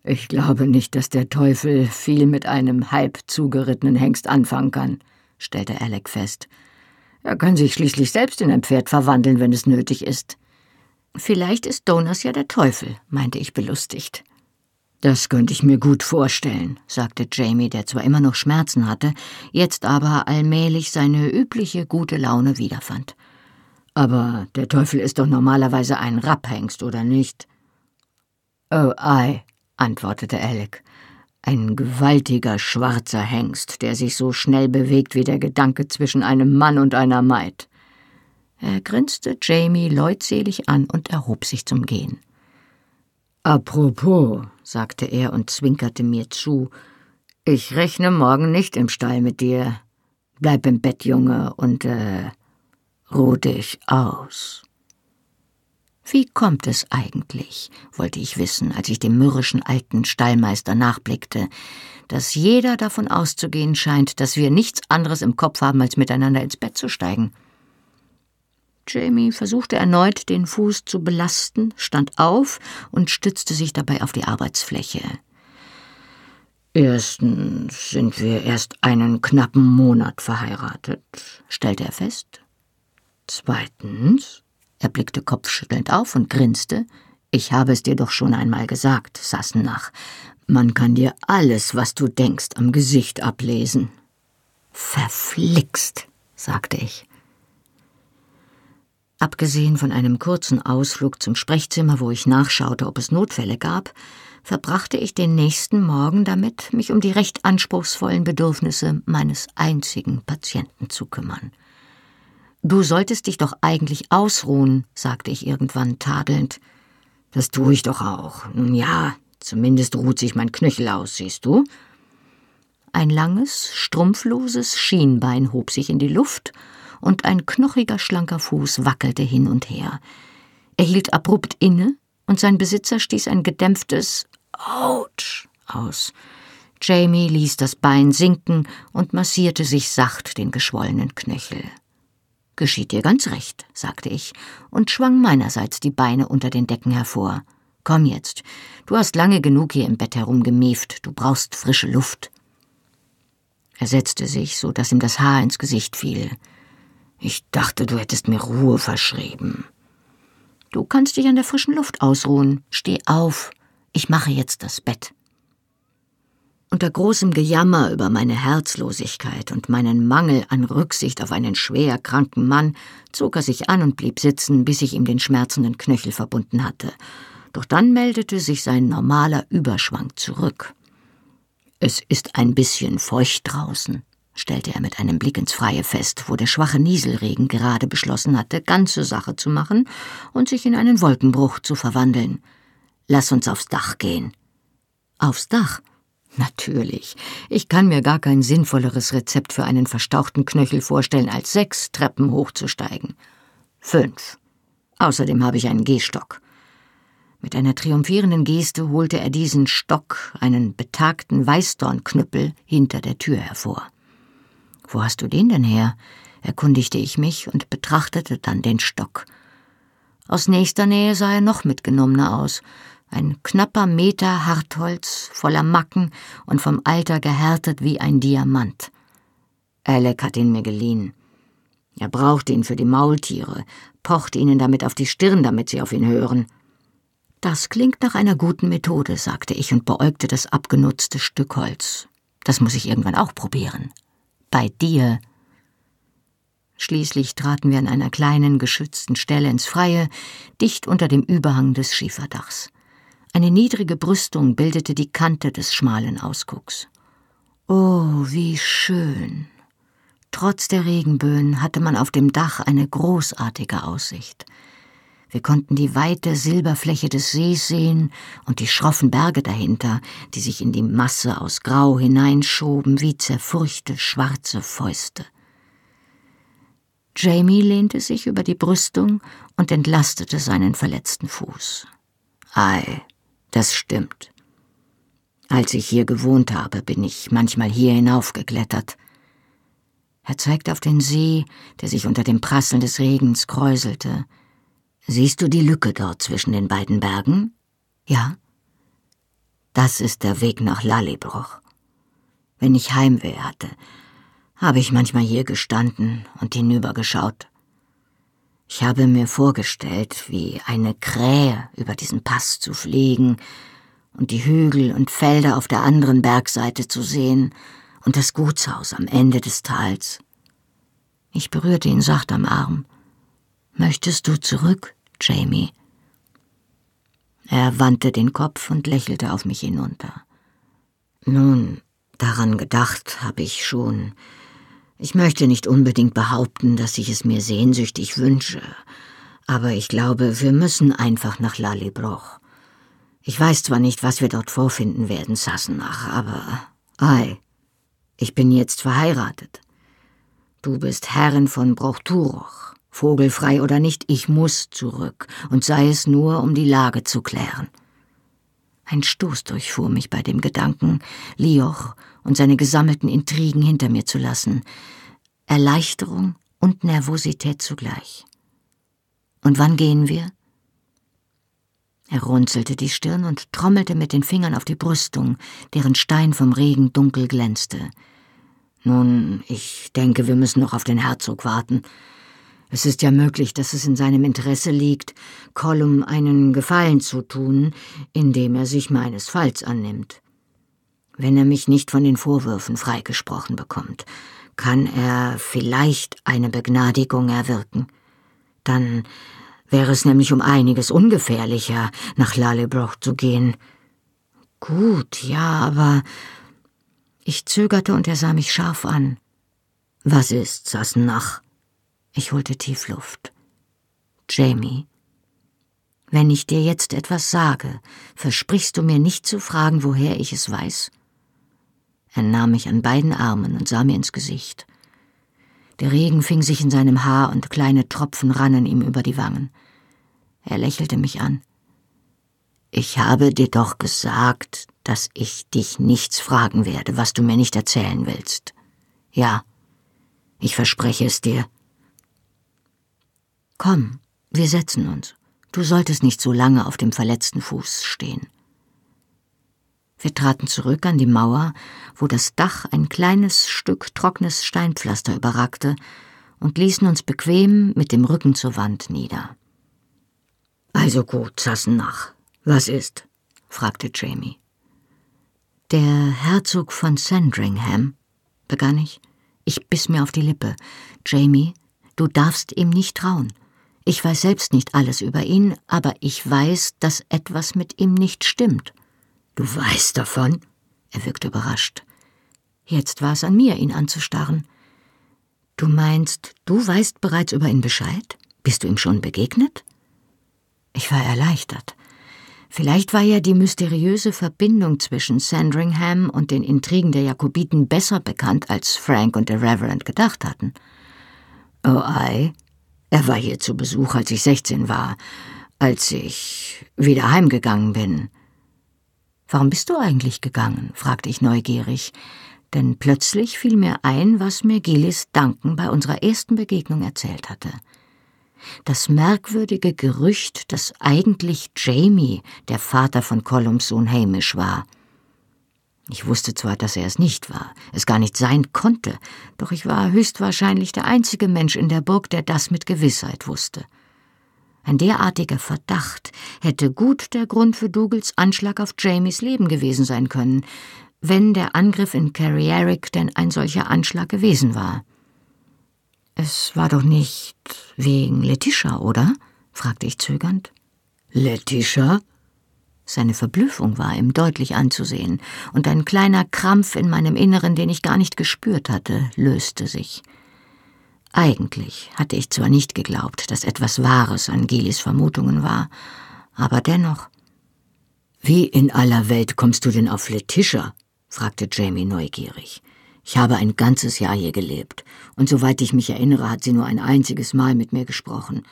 Ich glaube nicht, dass der Teufel viel mit einem halb zugerittenen Hengst anfangen kann, stellte Alec fest. Er kann sich schließlich selbst in ein Pferd verwandeln, wenn es nötig ist. Vielleicht ist Donas ja der Teufel, meinte ich belustigt. Das könnte ich mir gut vorstellen, sagte Jamie, der zwar immer noch Schmerzen hatte, jetzt aber allmählich seine übliche gute Laune wiederfand. Aber der Teufel ist doch normalerweise ein Rapphengst, oder nicht? Oh, ei, antwortete Alec. Ein gewaltiger schwarzer Hengst, der sich so schnell bewegt wie der Gedanke zwischen einem Mann und einer Maid. Er grinste Jamie leutselig an und erhob sich zum Gehen. Apropos, sagte er und zwinkerte mir zu, ich rechne morgen nicht im Stall mit dir. Bleib im Bett, Junge, und äh, ruh dich aus. Wie kommt es eigentlich, wollte ich wissen, als ich dem mürrischen alten Stallmeister nachblickte, dass jeder davon auszugehen scheint, dass wir nichts anderes im Kopf haben, als miteinander ins Bett zu steigen. Jamie versuchte erneut, den Fuß zu belasten, stand auf und stützte sich dabei auf die Arbeitsfläche. Erstens sind wir erst einen knappen Monat verheiratet, stellte er fest. Zweitens er blickte kopfschüttelnd auf und grinste. Ich habe es dir doch schon einmal gesagt, Sassenach. Man kann dir alles, was du denkst, am Gesicht ablesen. Verflixt, sagte ich. Abgesehen von einem kurzen Ausflug zum Sprechzimmer, wo ich nachschaute, ob es Notfälle gab, verbrachte ich den nächsten Morgen damit, mich um die recht anspruchsvollen Bedürfnisse meines einzigen Patienten zu kümmern. Du solltest dich doch eigentlich ausruhen, sagte ich irgendwann tadelnd. Das tue ich doch auch. Nun ja, zumindest ruht sich mein Knöchel aus, siehst du? Ein langes, strumpfloses Schienbein hob sich in die Luft, und ein knochiger, schlanker Fuß wackelte hin und her. Er hielt abrupt inne, und sein Besitzer stieß ein gedämpftes Autsch aus. Jamie ließ das Bein sinken und massierte sich sacht den geschwollenen Knöchel. Geschieht dir ganz recht, sagte ich und schwang meinerseits die Beine unter den Decken hervor. Komm jetzt, du hast lange genug hier im Bett herumgemieft, du brauchst frische Luft. Er setzte sich, so dass ihm das Haar ins Gesicht fiel. Ich dachte, du hättest mir Ruhe verschrieben. Du kannst dich an der frischen Luft ausruhen. Steh auf. Ich mache jetzt das Bett. Unter großem Gejammer über meine Herzlosigkeit und meinen Mangel an Rücksicht auf einen schwer kranken Mann zog er sich an und blieb sitzen, bis ich ihm den schmerzenden Knöchel verbunden hatte. Doch dann meldete sich sein normaler Überschwang zurück. Es ist ein bisschen feucht draußen, stellte er mit einem Blick ins Freie fest, wo der schwache Nieselregen gerade beschlossen hatte, ganze Sache zu machen und sich in einen Wolkenbruch zu verwandeln. Lass uns aufs Dach gehen. Aufs Dach? Natürlich. Ich kann mir gar kein sinnvolleres Rezept für einen verstauchten Knöchel vorstellen, als sechs Treppen hochzusteigen. Fünf. Außerdem habe ich einen Gehstock. Mit einer triumphierenden Geste holte er diesen Stock, einen betagten Weißdornknüppel, hinter der Tür hervor. Wo hast du den denn her? erkundigte ich mich und betrachtete dann den Stock. Aus nächster Nähe sah er noch mitgenommener aus, ein knapper Meter Hartholz voller Macken und vom Alter gehärtet wie ein Diamant. Alec hat ihn mir geliehen. Er braucht ihn für die Maultiere, pocht ihnen damit auf die Stirn, damit sie auf ihn hören. Das klingt nach einer guten Methode, sagte ich und beäugte das abgenutzte Stück Holz. Das muss ich irgendwann auch probieren. Bei dir. Schließlich traten wir an einer kleinen, geschützten Stelle ins Freie, dicht unter dem Überhang des Schieferdachs. Eine niedrige Brüstung bildete die Kante des schmalen Ausgucks. Oh, wie schön. Trotz der Regenböen hatte man auf dem Dach eine großartige Aussicht. Wir konnten die weite Silberfläche des Sees sehen und die schroffen Berge dahinter, die sich in die Masse aus Grau hineinschoben wie zerfurchte schwarze Fäuste. Jamie lehnte sich über die Brüstung und entlastete seinen verletzten Fuß. Ei, das stimmt. Als ich hier gewohnt habe, bin ich manchmal hier hinaufgeklettert. Er zeigte auf den See, der sich unter dem Prasseln des Regens kräuselte. Siehst du die Lücke dort zwischen den beiden Bergen? Ja. Das ist der Weg nach Lallybruch. Wenn ich Heimweh hatte, habe ich manchmal hier gestanden und hinübergeschaut. Ich habe mir vorgestellt, wie eine Krähe über diesen Pass zu fliegen und die Hügel und Felder auf der anderen Bergseite zu sehen und das Gutshaus am Ende des Tals. Ich berührte ihn sacht am Arm. Möchtest du zurück, Jamie? Er wandte den Kopf und lächelte auf mich hinunter. Nun, daran gedacht habe ich schon. Ich möchte nicht unbedingt behaupten, dass ich es mir sehnsüchtig wünsche, aber ich glaube, wir müssen einfach nach Lallybroch. Ich weiß zwar nicht, was wir dort vorfinden werden, Sassenach, aber ei, ich bin jetzt verheiratet. Du bist Herrin von Brochturoch. Vogelfrei oder nicht, ich muss zurück, und sei es nur, um die Lage zu klären. Ein Stoß durchfuhr mich bei dem Gedanken, Lioch und seine gesammelten Intrigen hinter mir zu lassen. Erleichterung und Nervosität zugleich. Und wann gehen wir? Er runzelte die Stirn und trommelte mit den Fingern auf die Brüstung, deren Stein vom Regen dunkel glänzte. Nun, ich denke, wir müssen noch auf den Herzog warten. Es ist ja möglich, dass es in seinem Interesse liegt, Colum einen Gefallen zu tun, indem er sich meines Falls annimmt. Wenn er mich nicht von den Vorwürfen freigesprochen bekommt, kann er vielleicht eine Begnadigung erwirken. Dann wäre es nämlich um einiges ungefährlicher, nach Lallybroch zu gehen. Gut, ja, aber ich zögerte und er sah mich scharf an. Was ist, Sassenach? Ich holte tief Luft. Jamie, wenn ich dir jetzt etwas sage, versprichst du mir nicht zu fragen, woher ich es weiß? Er nahm mich an beiden Armen und sah mir ins Gesicht. Der Regen fing sich in seinem Haar und kleine Tropfen rannen ihm über die Wangen. Er lächelte mich an. Ich habe dir doch gesagt, dass ich dich nichts fragen werde, was du mir nicht erzählen willst. Ja, ich verspreche es dir. Komm, wir setzen uns. Du solltest nicht so lange auf dem verletzten Fuß stehen. Wir traten zurück an die Mauer, wo das Dach ein kleines Stück trockenes Steinpflaster überragte, und ließen uns bequem mit dem Rücken zur Wand nieder. Also gut, Sassenach, was ist? fragte Jamie. Der Herzog von Sandringham, begann ich. Ich biss mir auf die Lippe. Jamie, du darfst ihm nicht trauen. Ich weiß selbst nicht alles über ihn, aber ich weiß, dass etwas mit ihm nicht stimmt. Du weißt davon? Er wirkte überrascht. Jetzt war es an mir, ihn anzustarren. Du meinst, du weißt bereits über ihn Bescheid? Bist du ihm schon begegnet? Ich war erleichtert. Vielleicht war ja die mysteriöse Verbindung zwischen Sandringham und den Intrigen der Jakobiten besser bekannt, als Frank und der Reverend gedacht hatten. Oh ei, er war hier zu Besuch, als ich sechzehn war, als ich wieder heimgegangen bin. Warum bist du eigentlich gegangen? fragte ich neugierig, denn plötzlich fiel mir ein, was mir Gillis Duncan bei unserer ersten Begegnung erzählt hatte das merkwürdige Gerücht, dass eigentlich Jamie der Vater von Colums Sohn Hamish war. Ich wusste zwar, dass er es nicht war, es gar nicht sein konnte, doch ich war höchstwahrscheinlich der einzige Mensch in der Burg, der das mit Gewissheit wusste. Ein derartiger Verdacht hätte gut der Grund für Dougals Anschlag auf Jamies Leben gewesen sein können, wenn der Angriff in Carrierick denn ein solcher Anschlag gewesen war. Es war doch nicht wegen Letitia, oder? fragte ich zögernd. Letitia? Seine Verblüffung war ihm deutlich anzusehen, und ein kleiner Krampf in meinem Inneren, den ich gar nicht gespürt hatte, löste sich. Eigentlich hatte ich zwar nicht geglaubt, dass etwas Wahres an Gilis Vermutungen war, aber dennoch. Wie in aller Welt kommst du denn auf Letitia? fragte Jamie neugierig. Ich habe ein ganzes Jahr hier gelebt, und soweit ich mich erinnere, hat sie nur ein einziges Mal mit mir gesprochen,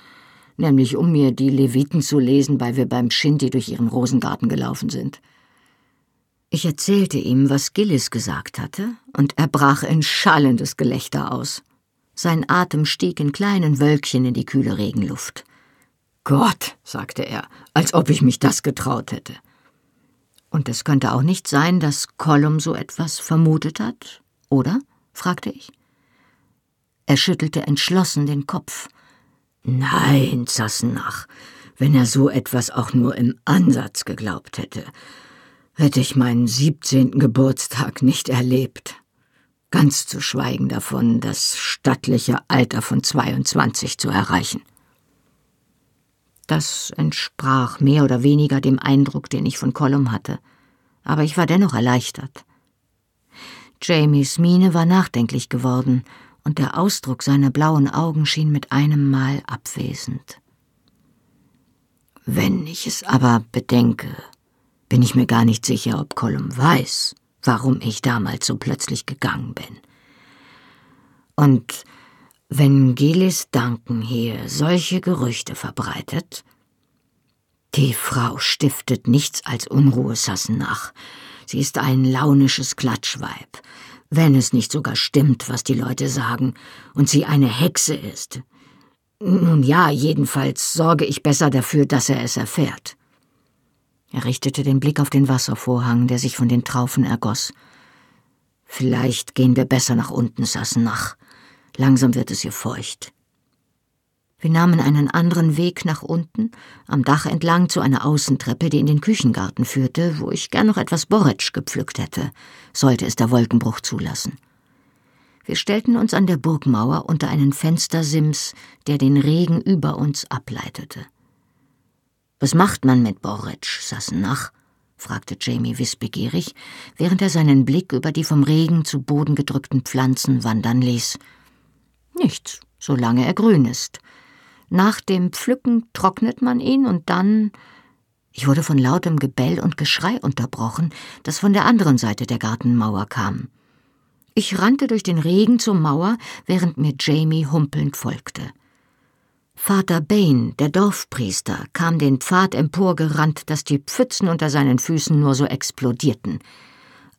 nämlich um mir die Leviten zu lesen, weil wir beim Shinti durch ihren Rosengarten gelaufen sind. Ich erzählte ihm, was Gillis gesagt hatte, und er brach in schallendes Gelächter aus. Sein Atem stieg in kleinen Wölkchen in die kühle Regenluft. Gott, sagte er, als ob ich mich das getraut hätte. Und es könnte auch nicht sein, dass Colum so etwas vermutet hat, oder? fragte ich. Er schüttelte entschlossen den Kopf. Nein, Zassenach, wenn er so etwas auch nur im Ansatz geglaubt hätte, hätte ich meinen siebzehnten Geburtstag nicht erlebt. Ganz zu schweigen davon, das stattliche Alter von 22 zu erreichen. Das entsprach mehr oder weniger dem Eindruck, den ich von Colum hatte, aber ich war dennoch erleichtert. Jamies Miene war nachdenklich geworden, und der Ausdruck seiner blauen Augen schien mit einem Mal abwesend. Wenn ich es aber bedenke, bin ich mir gar nicht sicher, ob Colum weiß, warum ich damals so plötzlich gegangen bin. Und wenn Gillis Duncan hier solche Gerüchte verbreitet, die Frau stiftet nichts als Unruhesassen nach. Sie ist ein launisches Klatschweib, wenn es nicht sogar stimmt, was die Leute sagen, und sie eine Hexe ist. Nun ja, jedenfalls sorge ich besser dafür, dass er es erfährt. Er richtete den Blick auf den Wasservorhang, der sich von den Traufen ergoss. Vielleicht gehen wir besser nach unten, Sassenach. Langsam wird es hier feucht. Wir nahmen einen anderen Weg nach unten, am Dach entlang zu einer Außentreppe, die in den Küchengarten führte, wo ich gern noch etwas Borretsch gepflückt hätte, sollte es der Wolkenbruch zulassen. Wir stellten uns an der Burgmauer unter einen Fenstersims, der den Regen über uns ableitete. Was macht man mit Borretsch, Sassenach? fragte Jamie wissbegierig, während er seinen Blick über die vom Regen zu Boden gedrückten Pflanzen wandern ließ. Nichts, solange er grün ist. Nach dem Pflücken trocknet man ihn und dann. Ich wurde von lautem Gebell und Geschrei unterbrochen, das von der anderen Seite der Gartenmauer kam. Ich rannte durch den Regen zur Mauer, während mir Jamie humpelnd folgte. Vater Bain, der Dorfpriester, kam den Pfad emporgerannt, dass die Pfützen unter seinen Füßen nur so explodierten.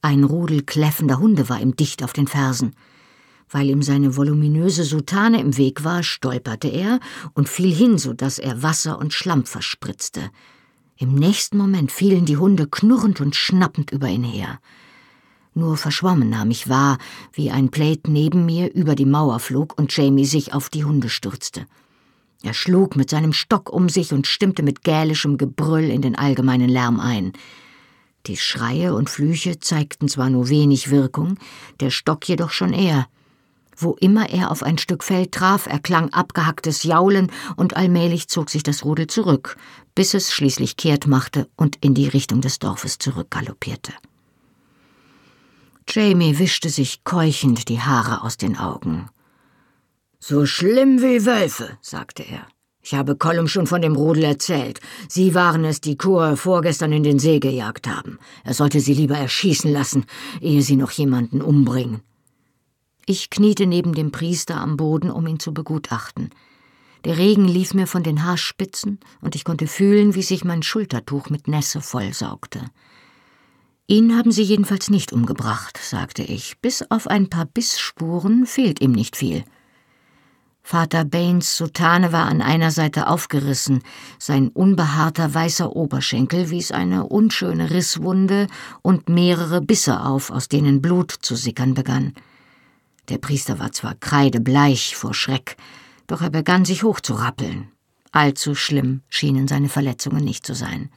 Ein Rudel kläffender Hunde war ihm dicht auf den Fersen. Weil ihm seine voluminöse Soutane im Weg war, stolperte er und fiel hin, so dass er Wasser und Schlamm verspritzte. Im nächsten Moment fielen die Hunde knurrend und schnappend über ihn her. Nur verschwommen nahm ich wahr, wie ein Plate neben mir über die Mauer flog und Jamie sich auf die Hunde stürzte. Er schlug mit seinem Stock um sich und stimmte mit gälischem Gebrüll in den allgemeinen Lärm ein. Die Schreie und Flüche zeigten zwar nur wenig Wirkung, der Stock jedoch schon eher. Wo immer er auf ein Stück Feld traf, erklang abgehacktes Jaulen und allmählich zog sich das Rudel zurück, bis es schließlich kehrt machte und in die Richtung des Dorfes zurückgaloppierte. Jamie wischte sich keuchend die Haare aus den Augen. So schlimm wie Wölfe, sagte er. Ich habe Colum schon von dem Rudel erzählt. Sie waren es, die Chor vorgestern in den See gejagt haben. Er sollte sie lieber erschießen lassen, ehe sie noch jemanden umbringen. Ich kniete neben dem Priester am Boden, um ihn zu begutachten. Der Regen lief mir von den Haarspitzen, und ich konnte fühlen, wie sich mein Schultertuch mit Nässe vollsaugte. Ihn haben sie jedenfalls nicht umgebracht, sagte ich. Bis auf ein paar Bissspuren fehlt ihm nicht viel. Vater Baines Soutane war an einer Seite aufgerissen, sein unbehaarter weißer Oberschenkel wies eine unschöne Risswunde und mehrere Bisse auf, aus denen Blut zu sickern begann. Der Priester war zwar kreidebleich vor Schreck, doch er begann sich hochzurappeln. Allzu schlimm schienen seine Verletzungen nicht zu sein.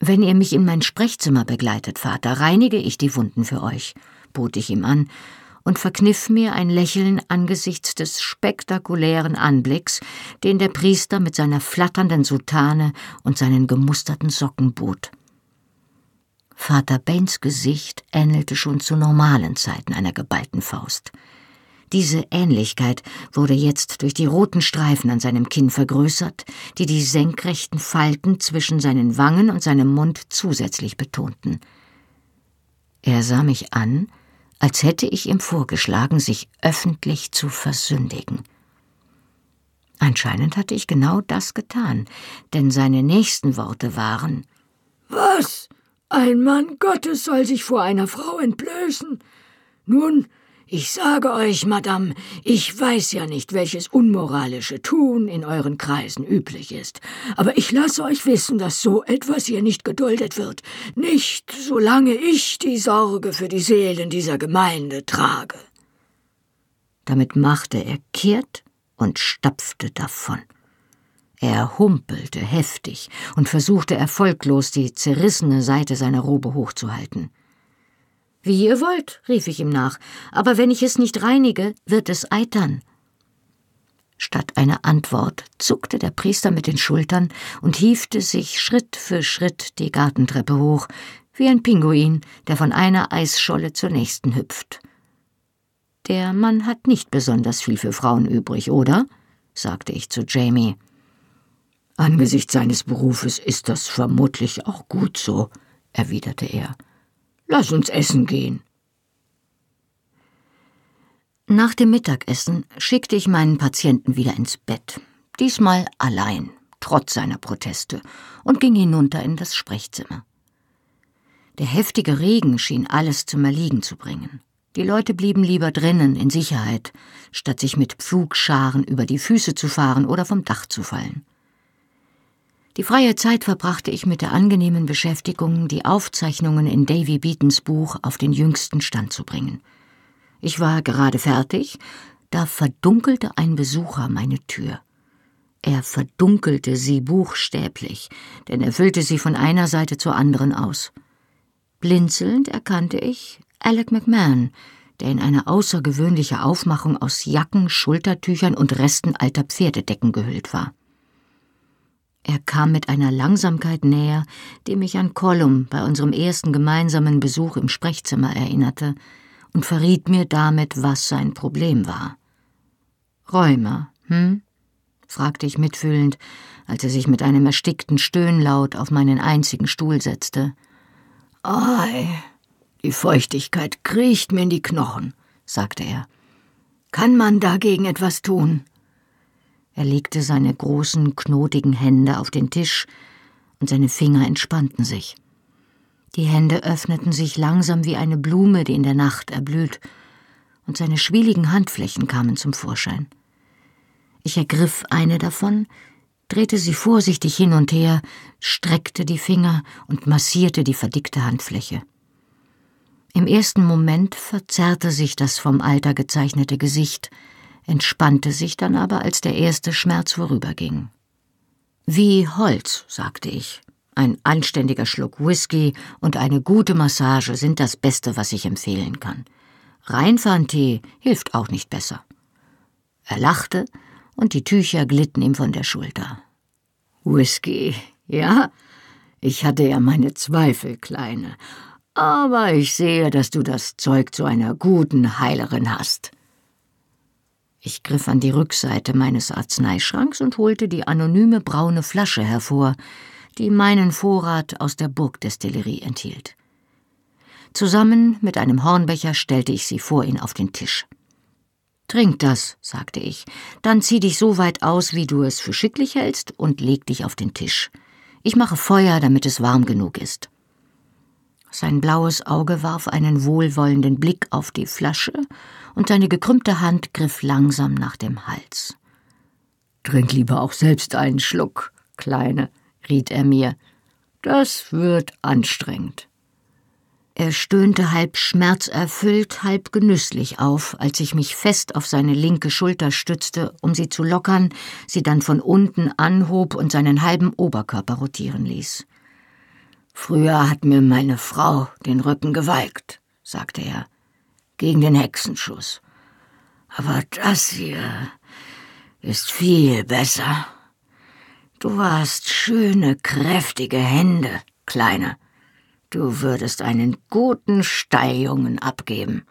Wenn ihr mich in mein Sprechzimmer begleitet, Vater, reinige ich die Wunden für euch, bot ich ihm an und verkniff mir ein Lächeln angesichts des spektakulären Anblicks, den der Priester mit seiner flatternden Soutane und seinen gemusterten Socken bot. Vater Bains Gesicht ähnelte schon zu normalen Zeiten einer geballten Faust. Diese Ähnlichkeit wurde jetzt durch die roten Streifen an seinem Kinn vergrößert, die die senkrechten Falten zwischen seinen Wangen und seinem Mund zusätzlich betonten. Er sah mich an, als hätte ich ihm vorgeschlagen, sich öffentlich zu versündigen. Anscheinend hatte ich genau das getan, denn seine nächsten Worte waren Was? Ein Mann Gottes soll sich vor einer Frau entblößen. Nun, Ich sage euch, Madame, ich weiß ja nicht, welches unmoralische Tun in euren Kreisen üblich ist, aber ich lasse euch wissen, dass so etwas hier nicht geduldet wird, nicht solange ich die Sorge für die Seelen dieser Gemeinde trage. Damit machte er kehrt und stapfte davon. Er humpelte heftig und versuchte erfolglos, die zerrissene Seite seiner Robe hochzuhalten. Wie ihr wollt, rief ich ihm nach, aber wenn ich es nicht reinige, wird es eitern. Statt einer Antwort zuckte der Priester mit den Schultern und hiefte sich Schritt für Schritt die Gartentreppe hoch, wie ein Pinguin, der von einer Eisscholle zur nächsten hüpft. Der Mann hat nicht besonders viel für Frauen übrig, oder? sagte ich zu Jamie. Angesichts seines Berufes ist das vermutlich auch gut so, erwiderte er. Lass uns essen gehen. Nach dem Mittagessen schickte ich meinen Patienten wieder ins Bett, diesmal allein, trotz seiner Proteste, und ging hinunter in das Sprechzimmer. Der heftige Regen schien alles zum Erliegen zu bringen. Die Leute blieben lieber drinnen in Sicherheit, statt sich mit Pflugscharen über die Füße zu fahren oder vom Dach zu fallen. Die freie Zeit verbrachte ich mit der angenehmen Beschäftigung, die Aufzeichnungen in Davy Beatons Buch auf den jüngsten Stand zu bringen. Ich war gerade fertig, da verdunkelte ein Besucher meine Tür. Er verdunkelte sie buchstäblich, denn er füllte sie von einer Seite zur anderen aus. Blinzelnd erkannte ich Alec McMahon, der in eine außergewöhnliche Aufmachung aus Jacken, Schultertüchern und Resten alter Pferdedecken gehüllt war. Er kam mit einer Langsamkeit näher, die mich an Colum bei unserem ersten gemeinsamen Besuch im Sprechzimmer erinnerte, und verriet mir damit, was sein Problem war. Räumer, hm? fragte ich mitfühlend, als er sich mit einem erstickten Stöhnlaut auf meinen einzigen Stuhl setzte. Ei, die Feuchtigkeit kriecht mir in die Knochen, sagte er. Kann man dagegen etwas tun? Er legte seine großen, knotigen Hände auf den Tisch, und seine Finger entspannten sich. Die Hände öffneten sich langsam wie eine Blume, die in der Nacht erblüht, und seine schwieligen Handflächen kamen zum Vorschein. Ich ergriff eine davon, drehte sie vorsichtig hin und her, streckte die Finger und massierte die verdickte Handfläche. Im ersten Moment verzerrte sich das vom Alter gezeichnete Gesicht, entspannte sich dann aber, als der erste Schmerz vorüberging. Wie Holz, sagte ich. Ein anständiger Schluck Whisky und eine gute Massage sind das Beste, was ich empfehlen kann. Rheinfarntee hilft auch nicht besser. Er lachte, und die Tücher glitten ihm von der Schulter. Whisky, ja? Ich hatte ja meine Zweifel, Kleine. Aber ich sehe, dass du das Zeug zu einer guten Heilerin hast. Ich griff an die Rückseite meines Arzneischranks und holte die anonyme braune Flasche hervor, die meinen Vorrat aus der Burgdestillerie enthielt. Zusammen mit einem Hornbecher stellte ich sie vor ihn auf den Tisch. Trink das, sagte ich, dann zieh dich so weit aus, wie du es für schicklich hältst, und leg dich auf den Tisch. Ich mache Feuer, damit es warm genug ist. Sein blaues Auge warf einen wohlwollenden Blick auf die Flasche, und seine gekrümmte Hand griff langsam nach dem Hals. Trink lieber auch selbst einen Schluck, Kleine, riet er mir. Das wird anstrengend. Er stöhnte halb schmerzerfüllt, halb genüsslich auf, als ich mich fest auf seine linke Schulter stützte, um sie zu lockern, sie dann von unten anhob und seinen halben Oberkörper rotieren ließ. Früher hat mir meine Frau den Rücken gewalkt, sagte er, gegen den Hexenschuss. Aber das hier ist viel besser. Du hast schöne, kräftige Hände, Kleine. Du würdest einen guten Stalljungen abgeben.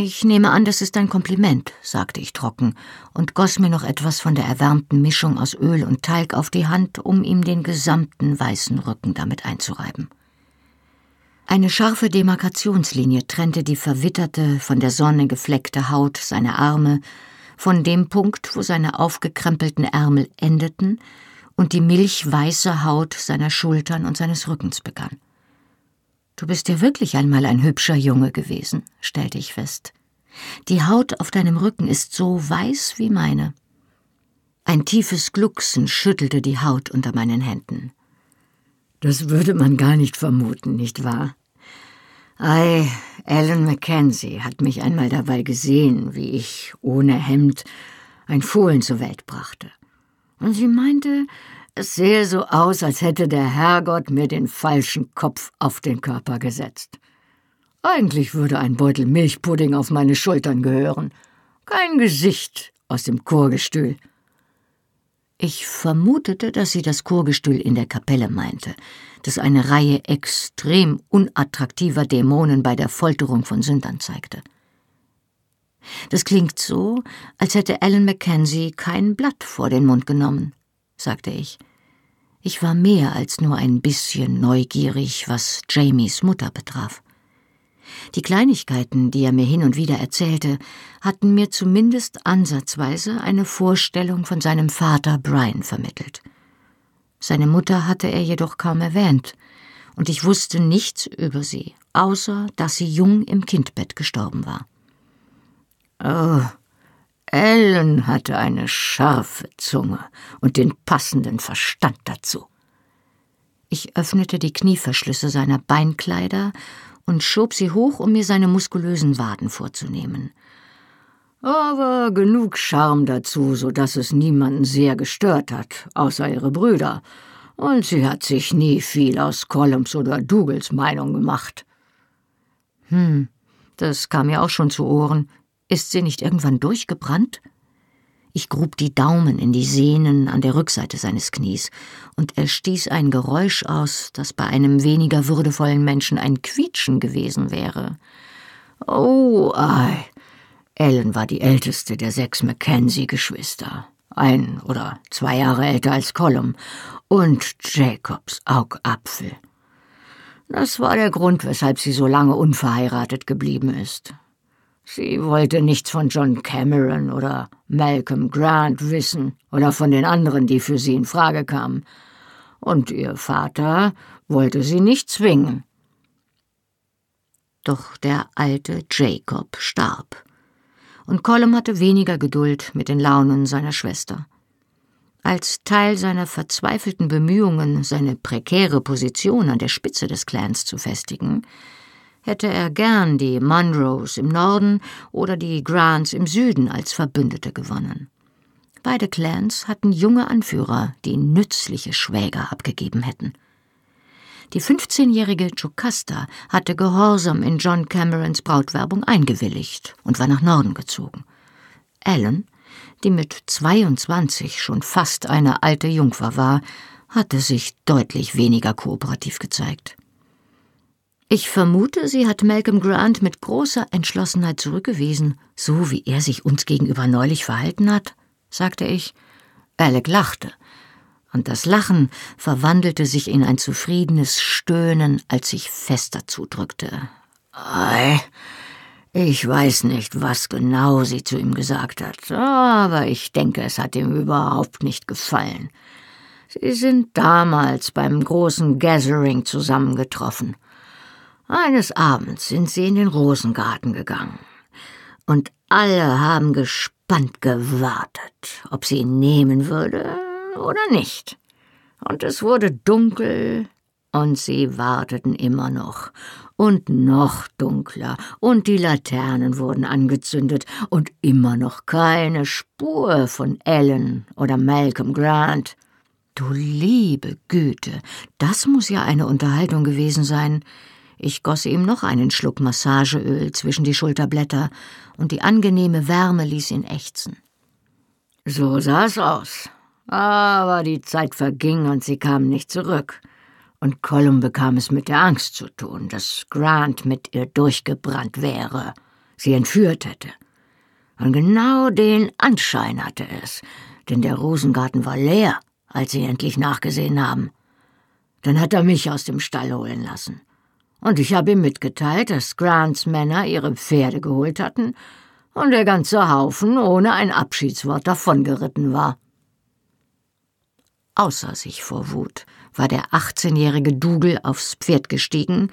Ich nehme an, das ist ein Kompliment, sagte ich trocken und goss mir noch etwas von der erwärmten Mischung aus Öl und Teig auf die Hand, um ihm den gesamten weißen Rücken damit einzureiben. Eine scharfe Demarkationslinie trennte die verwitterte, von der Sonne gefleckte Haut seiner Arme von dem Punkt, wo seine aufgekrempelten Ärmel endeten und die milchweiße Haut seiner Schultern und seines Rückens begann. Du bist ja wirklich einmal ein hübscher Junge gewesen, stellte ich fest. Die Haut auf deinem Rücken ist so weiß wie meine. Ein tiefes Glucksen schüttelte die Haut unter meinen Händen. Das würde man gar nicht vermuten, nicht wahr? Ei, Alan Mackenzie hat mich einmal dabei gesehen, wie ich ohne Hemd ein Fohlen zur Welt brachte. Und sie meinte, es sähe so aus, als hätte der Herrgott mir den falschen Kopf auf den Körper gesetzt. Eigentlich würde ein Beutel Milchpudding auf meine Schultern gehören, kein Gesicht aus dem Chorgestühl. Ich vermutete, dass sie das Chorgestühl in der Kapelle meinte, das eine Reihe extrem unattraktiver Dämonen bei der Folterung von Sündern zeigte. Das klingt so, als hätte Alan Mackenzie kein Blatt vor den Mund genommen, sagte ich. Ich war mehr als nur ein bisschen neugierig, was Jamies Mutter betraf. Die Kleinigkeiten, die er mir hin und wieder erzählte, hatten mir zumindest ansatzweise eine Vorstellung von seinem Vater Brian vermittelt. Seine Mutter hatte er jedoch kaum erwähnt, und ich wusste nichts über sie, außer dass sie jung im Kindbett gestorben war. Oh, Ellen hatte eine scharfe Zunge und den passenden Verstand dazu. Ich öffnete die Knieverschlüsse seiner Beinkleider und schob sie hoch, um mir seine muskulösen Waden vorzunehmen. Aber genug Charme dazu, so dass es niemanden sehr gestört hat, außer ihre Brüder. Und sie hat sich nie viel aus Columns oder Dougals Meinung gemacht. Hm, das kam mir auch schon zu Ohren. Ist sie nicht irgendwann durchgebrannt? Ich grub die Daumen in die Sehnen an der Rückseite seines Knies, und er stieß ein Geräusch aus, das bei einem weniger würdevollen Menschen ein Quietschen gewesen wäre. Oh, ei. Ellen war die älteste der sechs Mackenzie-Geschwister, ein oder zwei Jahre älter als Colum, und Jacobs Augapfel. Das war der Grund, weshalb sie so lange unverheiratet geblieben ist. Sie wollte nichts von John Cameron oder Malcolm Grant wissen oder von den anderen, die für sie in Frage kamen. Und ihr Vater wollte sie nicht zwingen. Doch der alte Jacob starb. Und Colum hatte weniger Geduld mit den Launen seiner Schwester. Als Teil seiner verzweifelten Bemühungen, seine prekäre Position an der Spitze des Clans zu festigen, hätte er gern die Munros im Norden oder die Grants im Süden als Verbündete gewonnen. Beide Clans hatten junge Anführer, die nützliche Schwäger abgegeben hätten. Die 15-jährige Jocasta hatte gehorsam in John Camerons Brautwerbung eingewilligt und war nach Norden gezogen. Ellen, die mit 22 schon fast eine alte Jungfer war, hatte sich deutlich weniger kooperativ gezeigt. Ich vermute, sie hat Malcolm Grant mit großer Entschlossenheit zurückgewiesen, so wie er sich uns gegenüber neulich verhalten hat, sagte ich. Alec lachte, und das Lachen verwandelte sich in ein zufriedenes Stöhnen, als ich fester zudrückte. Ei, ich weiß nicht, was genau sie zu ihm gesagt hat, aber ich denke, es hat ihm überhaupt nicht gefallen. Sie sind damals beim großen Gathering zusammengetroffen. Eines Abends sind sie in den Rosengarten gegangen, und alle haben gespannt gewartet, ob sie ihn nehmen würde oder nicht. Und es wurde dunkel, und sie warteten immer noch, und noch dunkler, und die Laternen wurden angezündet, und immer noch keine Spur von Ellen oder Malcolm Grant. Du liebe Güte, das muss ja eine Unterhaltung gewesen sein. Ich goss ihm noch einen Schluck Massageöl zwischen die Schulterblätter, und die angenehme Wärme ließ ihn ächzen. So sah's aus. Aber die Zeit verging und sie kam nicht zurück. Und Colum bekam es mit der Angst zu tun, dass Grant mit ihr durchgebrannt wäre, sie entführt hätte. Und genau den Anschein hatte es, denn der Rosengarten war leer, als sie endlich nachgesehen haben. Dann hat er mich aus dem Stall holen lassen und ich habe ihm mitgeteilt, dass Grants Männer ihre Pferde geholt hatten und der ganze Haufen ohne ein Abschiedswort davongeritten war. Außer sich vor Wut war der 18-jährige Dougal aufs Pferd gestiegen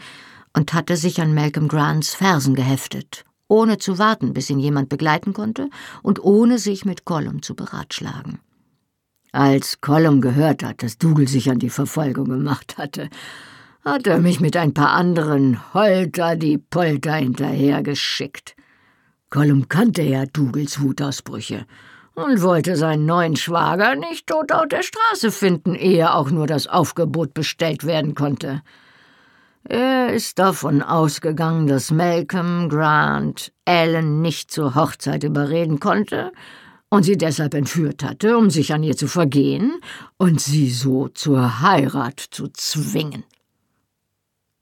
und hatte sich an Malcolm Grants Fersen geheftet, ohne zu warten, bis ihn jemand begleiten konnte und ohne sich mit Gollum zu beratschlagen. Als Gollum gehört hat, dass Dougal sich an die Verfolgung gemacht hatte, hat er mich mit ein paar anderen Holter die Polter hinterhergeschickt. Gollum kannte ja Dougals Wutausbrüche und wollte seinen neuen Schwager nicht tot auf der Straße finden, ehe auch nur das Aufgebot bestellt werden konnte. Er ist davon ausgegangen, dass Malcolm Grant Ellen nicht zur Hochzeit überreden konnte und sie deshalb entführt hatte, um sich an ihr zu vergehen und sie so zur Heirat zu zwingen.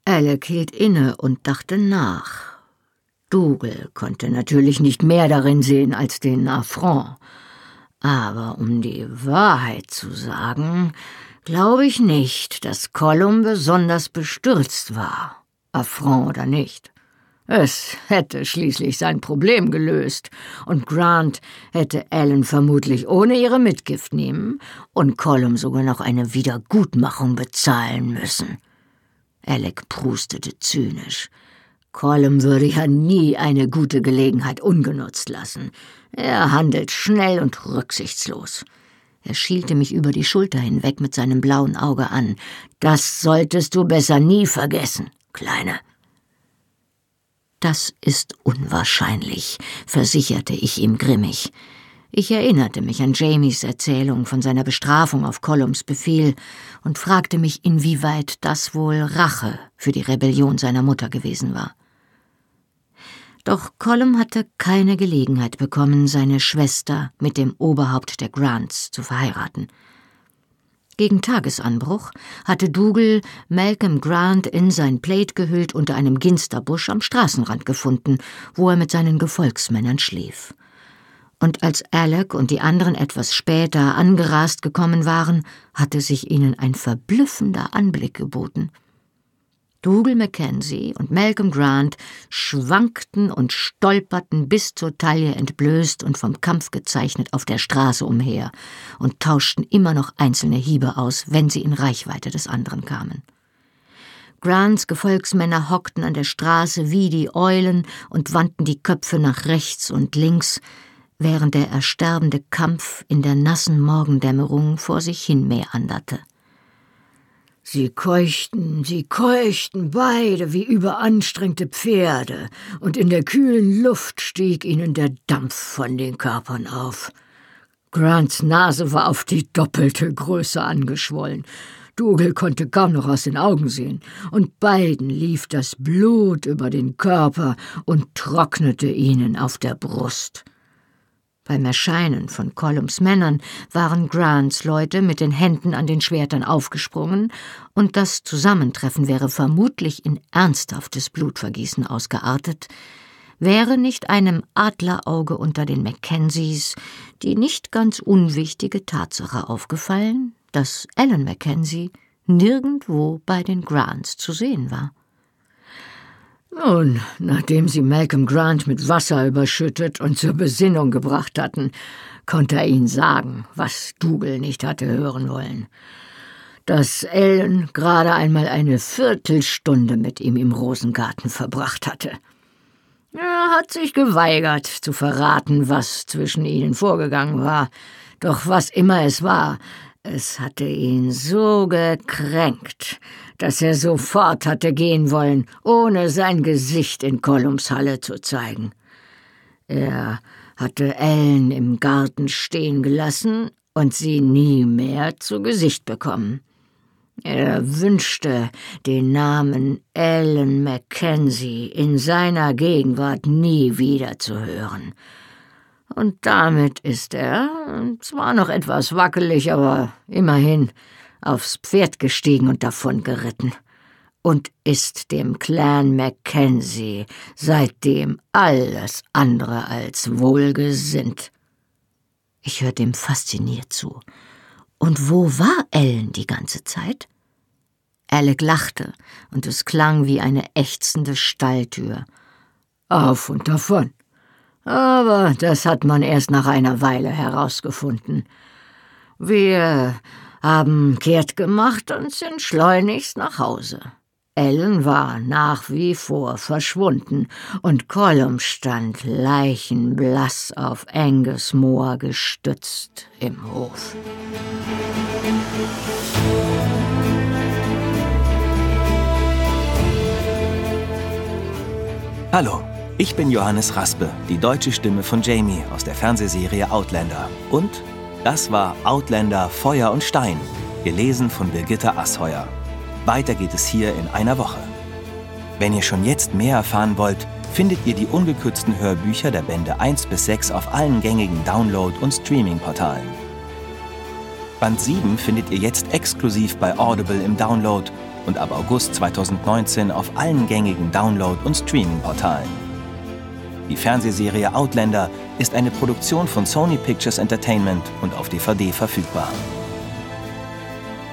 Alec hielt inne und dachte nach. Dougal konnte natürlich nicht mehr darin sehen als den Affront. Aber um die Wahrheit zu sagen, glaube ich nicht, dass Gollum besonders bestürzt war, Affront oder nicht. Es hätte schließlich sein Problem gelöst, und Grant hätte Ellen vermutlich ohne ihre Mitgift nehmen und Gollum sogar noch eine Wiedergutmachung bezahlen müssen. Alec prustete zynisch. Gollum würde ja nie eine gute Gelegenheit ungenutzt lassen. Er handelt schnell und rücksichtslos. Er schielte mich über die Schulter hinweg mit seinem blauen Auge an. Das solltest du besser nie vergessen, Kleine. Das ist unwahrscheinlich, versicherte ich ihm grimmig. Ich erinnerte mich an Jamies Erzählung von seiner Bestrafung auf Collums Befehl und fragte mich, inwieweit das wohl Rache für die Rebellion seiner Mutter gewesen war. Doch Colum hatte keine Gelegenheit bekommen, seine Schwester mit dem Oberhaupt der Grants zu verheiraten. Gegen Tagesanbruch hatte Dougal Malcolm Grant in sein Plaid gehüllt unter einem Ginsterbusch am Straßenrand gefunden, wo er mit seinen Gefolgsmännern schlief. Und als Alec und die anderen etwas später angerast gekommen waren, hatte sich ihnen ein verblüffender Anblick geboten – Dougal Mackenzie und Malcolm Grant schwankten und stolperten bis zur Taille entblößt und vom Kampf gezeichnet auf der Straße umher und tauschten immer noch einzelne Hiebe aus, wenn sie in Reichweite des anderen kamen. Grants Gefolgsmänner hockten an der Straße wie die Eulen und wandten die Köpfe nach rechts und links, während der ersterbende Kampf in der nassen Morgendämmerung vor sich hin meanderte. Sie keuchten, sie keuchten beide wie überanstrengte Pferde, und in der kühlen Luft stieg ihnen der Dampf von den Körpern auf. Grants Nase war auf die doppelte Größe angeschwollen. Dougal konnte kaum noch aus den Augen sehen, und beiden lief das Blut über den Körper und trocknete ihnen auf der Brust. Beim Erscheinen von Collums Männern waren Grants Leute mit den Händen an den Schwertern aufgesprungen, und das Zusammentreffen wäre vermutlich in ernsthaftes Blutvergießen ausgeartet, wäre nicht einem Adlerauge unter den Mackenzies die nicht ganz unwichtige Tatsache aufgefallen, dass Alan Mackenzie nirgendwo bei den Grants zu sehen war. Nun, nachdem sie Malcolm Grant mit Wasser überschüttet und zur Besinnung gebracht hatten, konnte er ihnen sagen, was Dougal nicht hatte hören wollen. Dass Ellen gerade einmal eine Viertelstunde mit ihm im Rosengarten verbracht hatte. Er hat sich geweigert zu verraten, was zwischen ihnen vorgegangen war, doch was immer es war, es hatte ihn so gekränkt, dass er sofort hatte gehen wollen, ohne sein Gesicht in Kollums Halle zu zeigen. Er hatte Ellen im Garten stehen gelassen und sie nie mehr zu Gesicht bekommen. Er wünschte, den Namen Ellen Mackenzie in seiner Gegenwart nie wieder zu hören. Und damit ist er, zwar noch etwas wackelig, aber immerhin, aufs Pferd gestiegen und davon geritten und ist dem Clan Mackenzie seitdem alles andere als wohlgesinnt. Ich hörte ihm fasziniert zu. Und wo war Ellen die ganze Zeit? Alec lachte, und es klang wie eine ächzende Stalltür. Auf und davon. Aber das hat man erst nach einer Weile herausgefunden. Wir haben kehrt gemacht und sind schleunigst nach Hause. Ellen war nach wie vor verschwunden und Colum stand leichenblass auf Angus Moor gestützt im Hof. Hallo, ich bin Johannes Raspe, die deutsche Stimme von Jamie aus der Fernsehserie Outlander. Und das war Outlander Feuer und Stein, gelesen von Birgitta Asheuer. Weiter geht es hier in einer Woche. Wenn ihr schon jetzt mehr erfahren wollt, findet ihr die ungekürzten Hörbücher der Bände 1 bis 6 auf allen gängigen Download- und Streaming-Portalen. Band 7 findet ihr jetzt exklusiv bei Audible im Download und ab August 2019 auf allen gängigen Download- und Streaming-Portalen. Die Fernsehserie Outlander ist eine Produktion von Sony Pictures Entertainment und auf DVD verfügbar.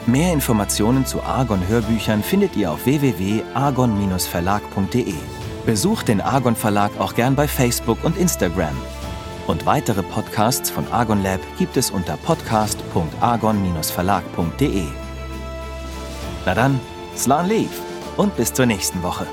Mehr Informationen zu Argon Hörbüchern findet ihr auf www.argon-verlag.de. Besucht den Argon Verlag auch gern bei Facebook und Instagram. Und weitere Podcasts von Argon Lab gibt es unter podcast.argon-verlag.de. Na dann, Slan Leaf und bis zur nächsten Woche.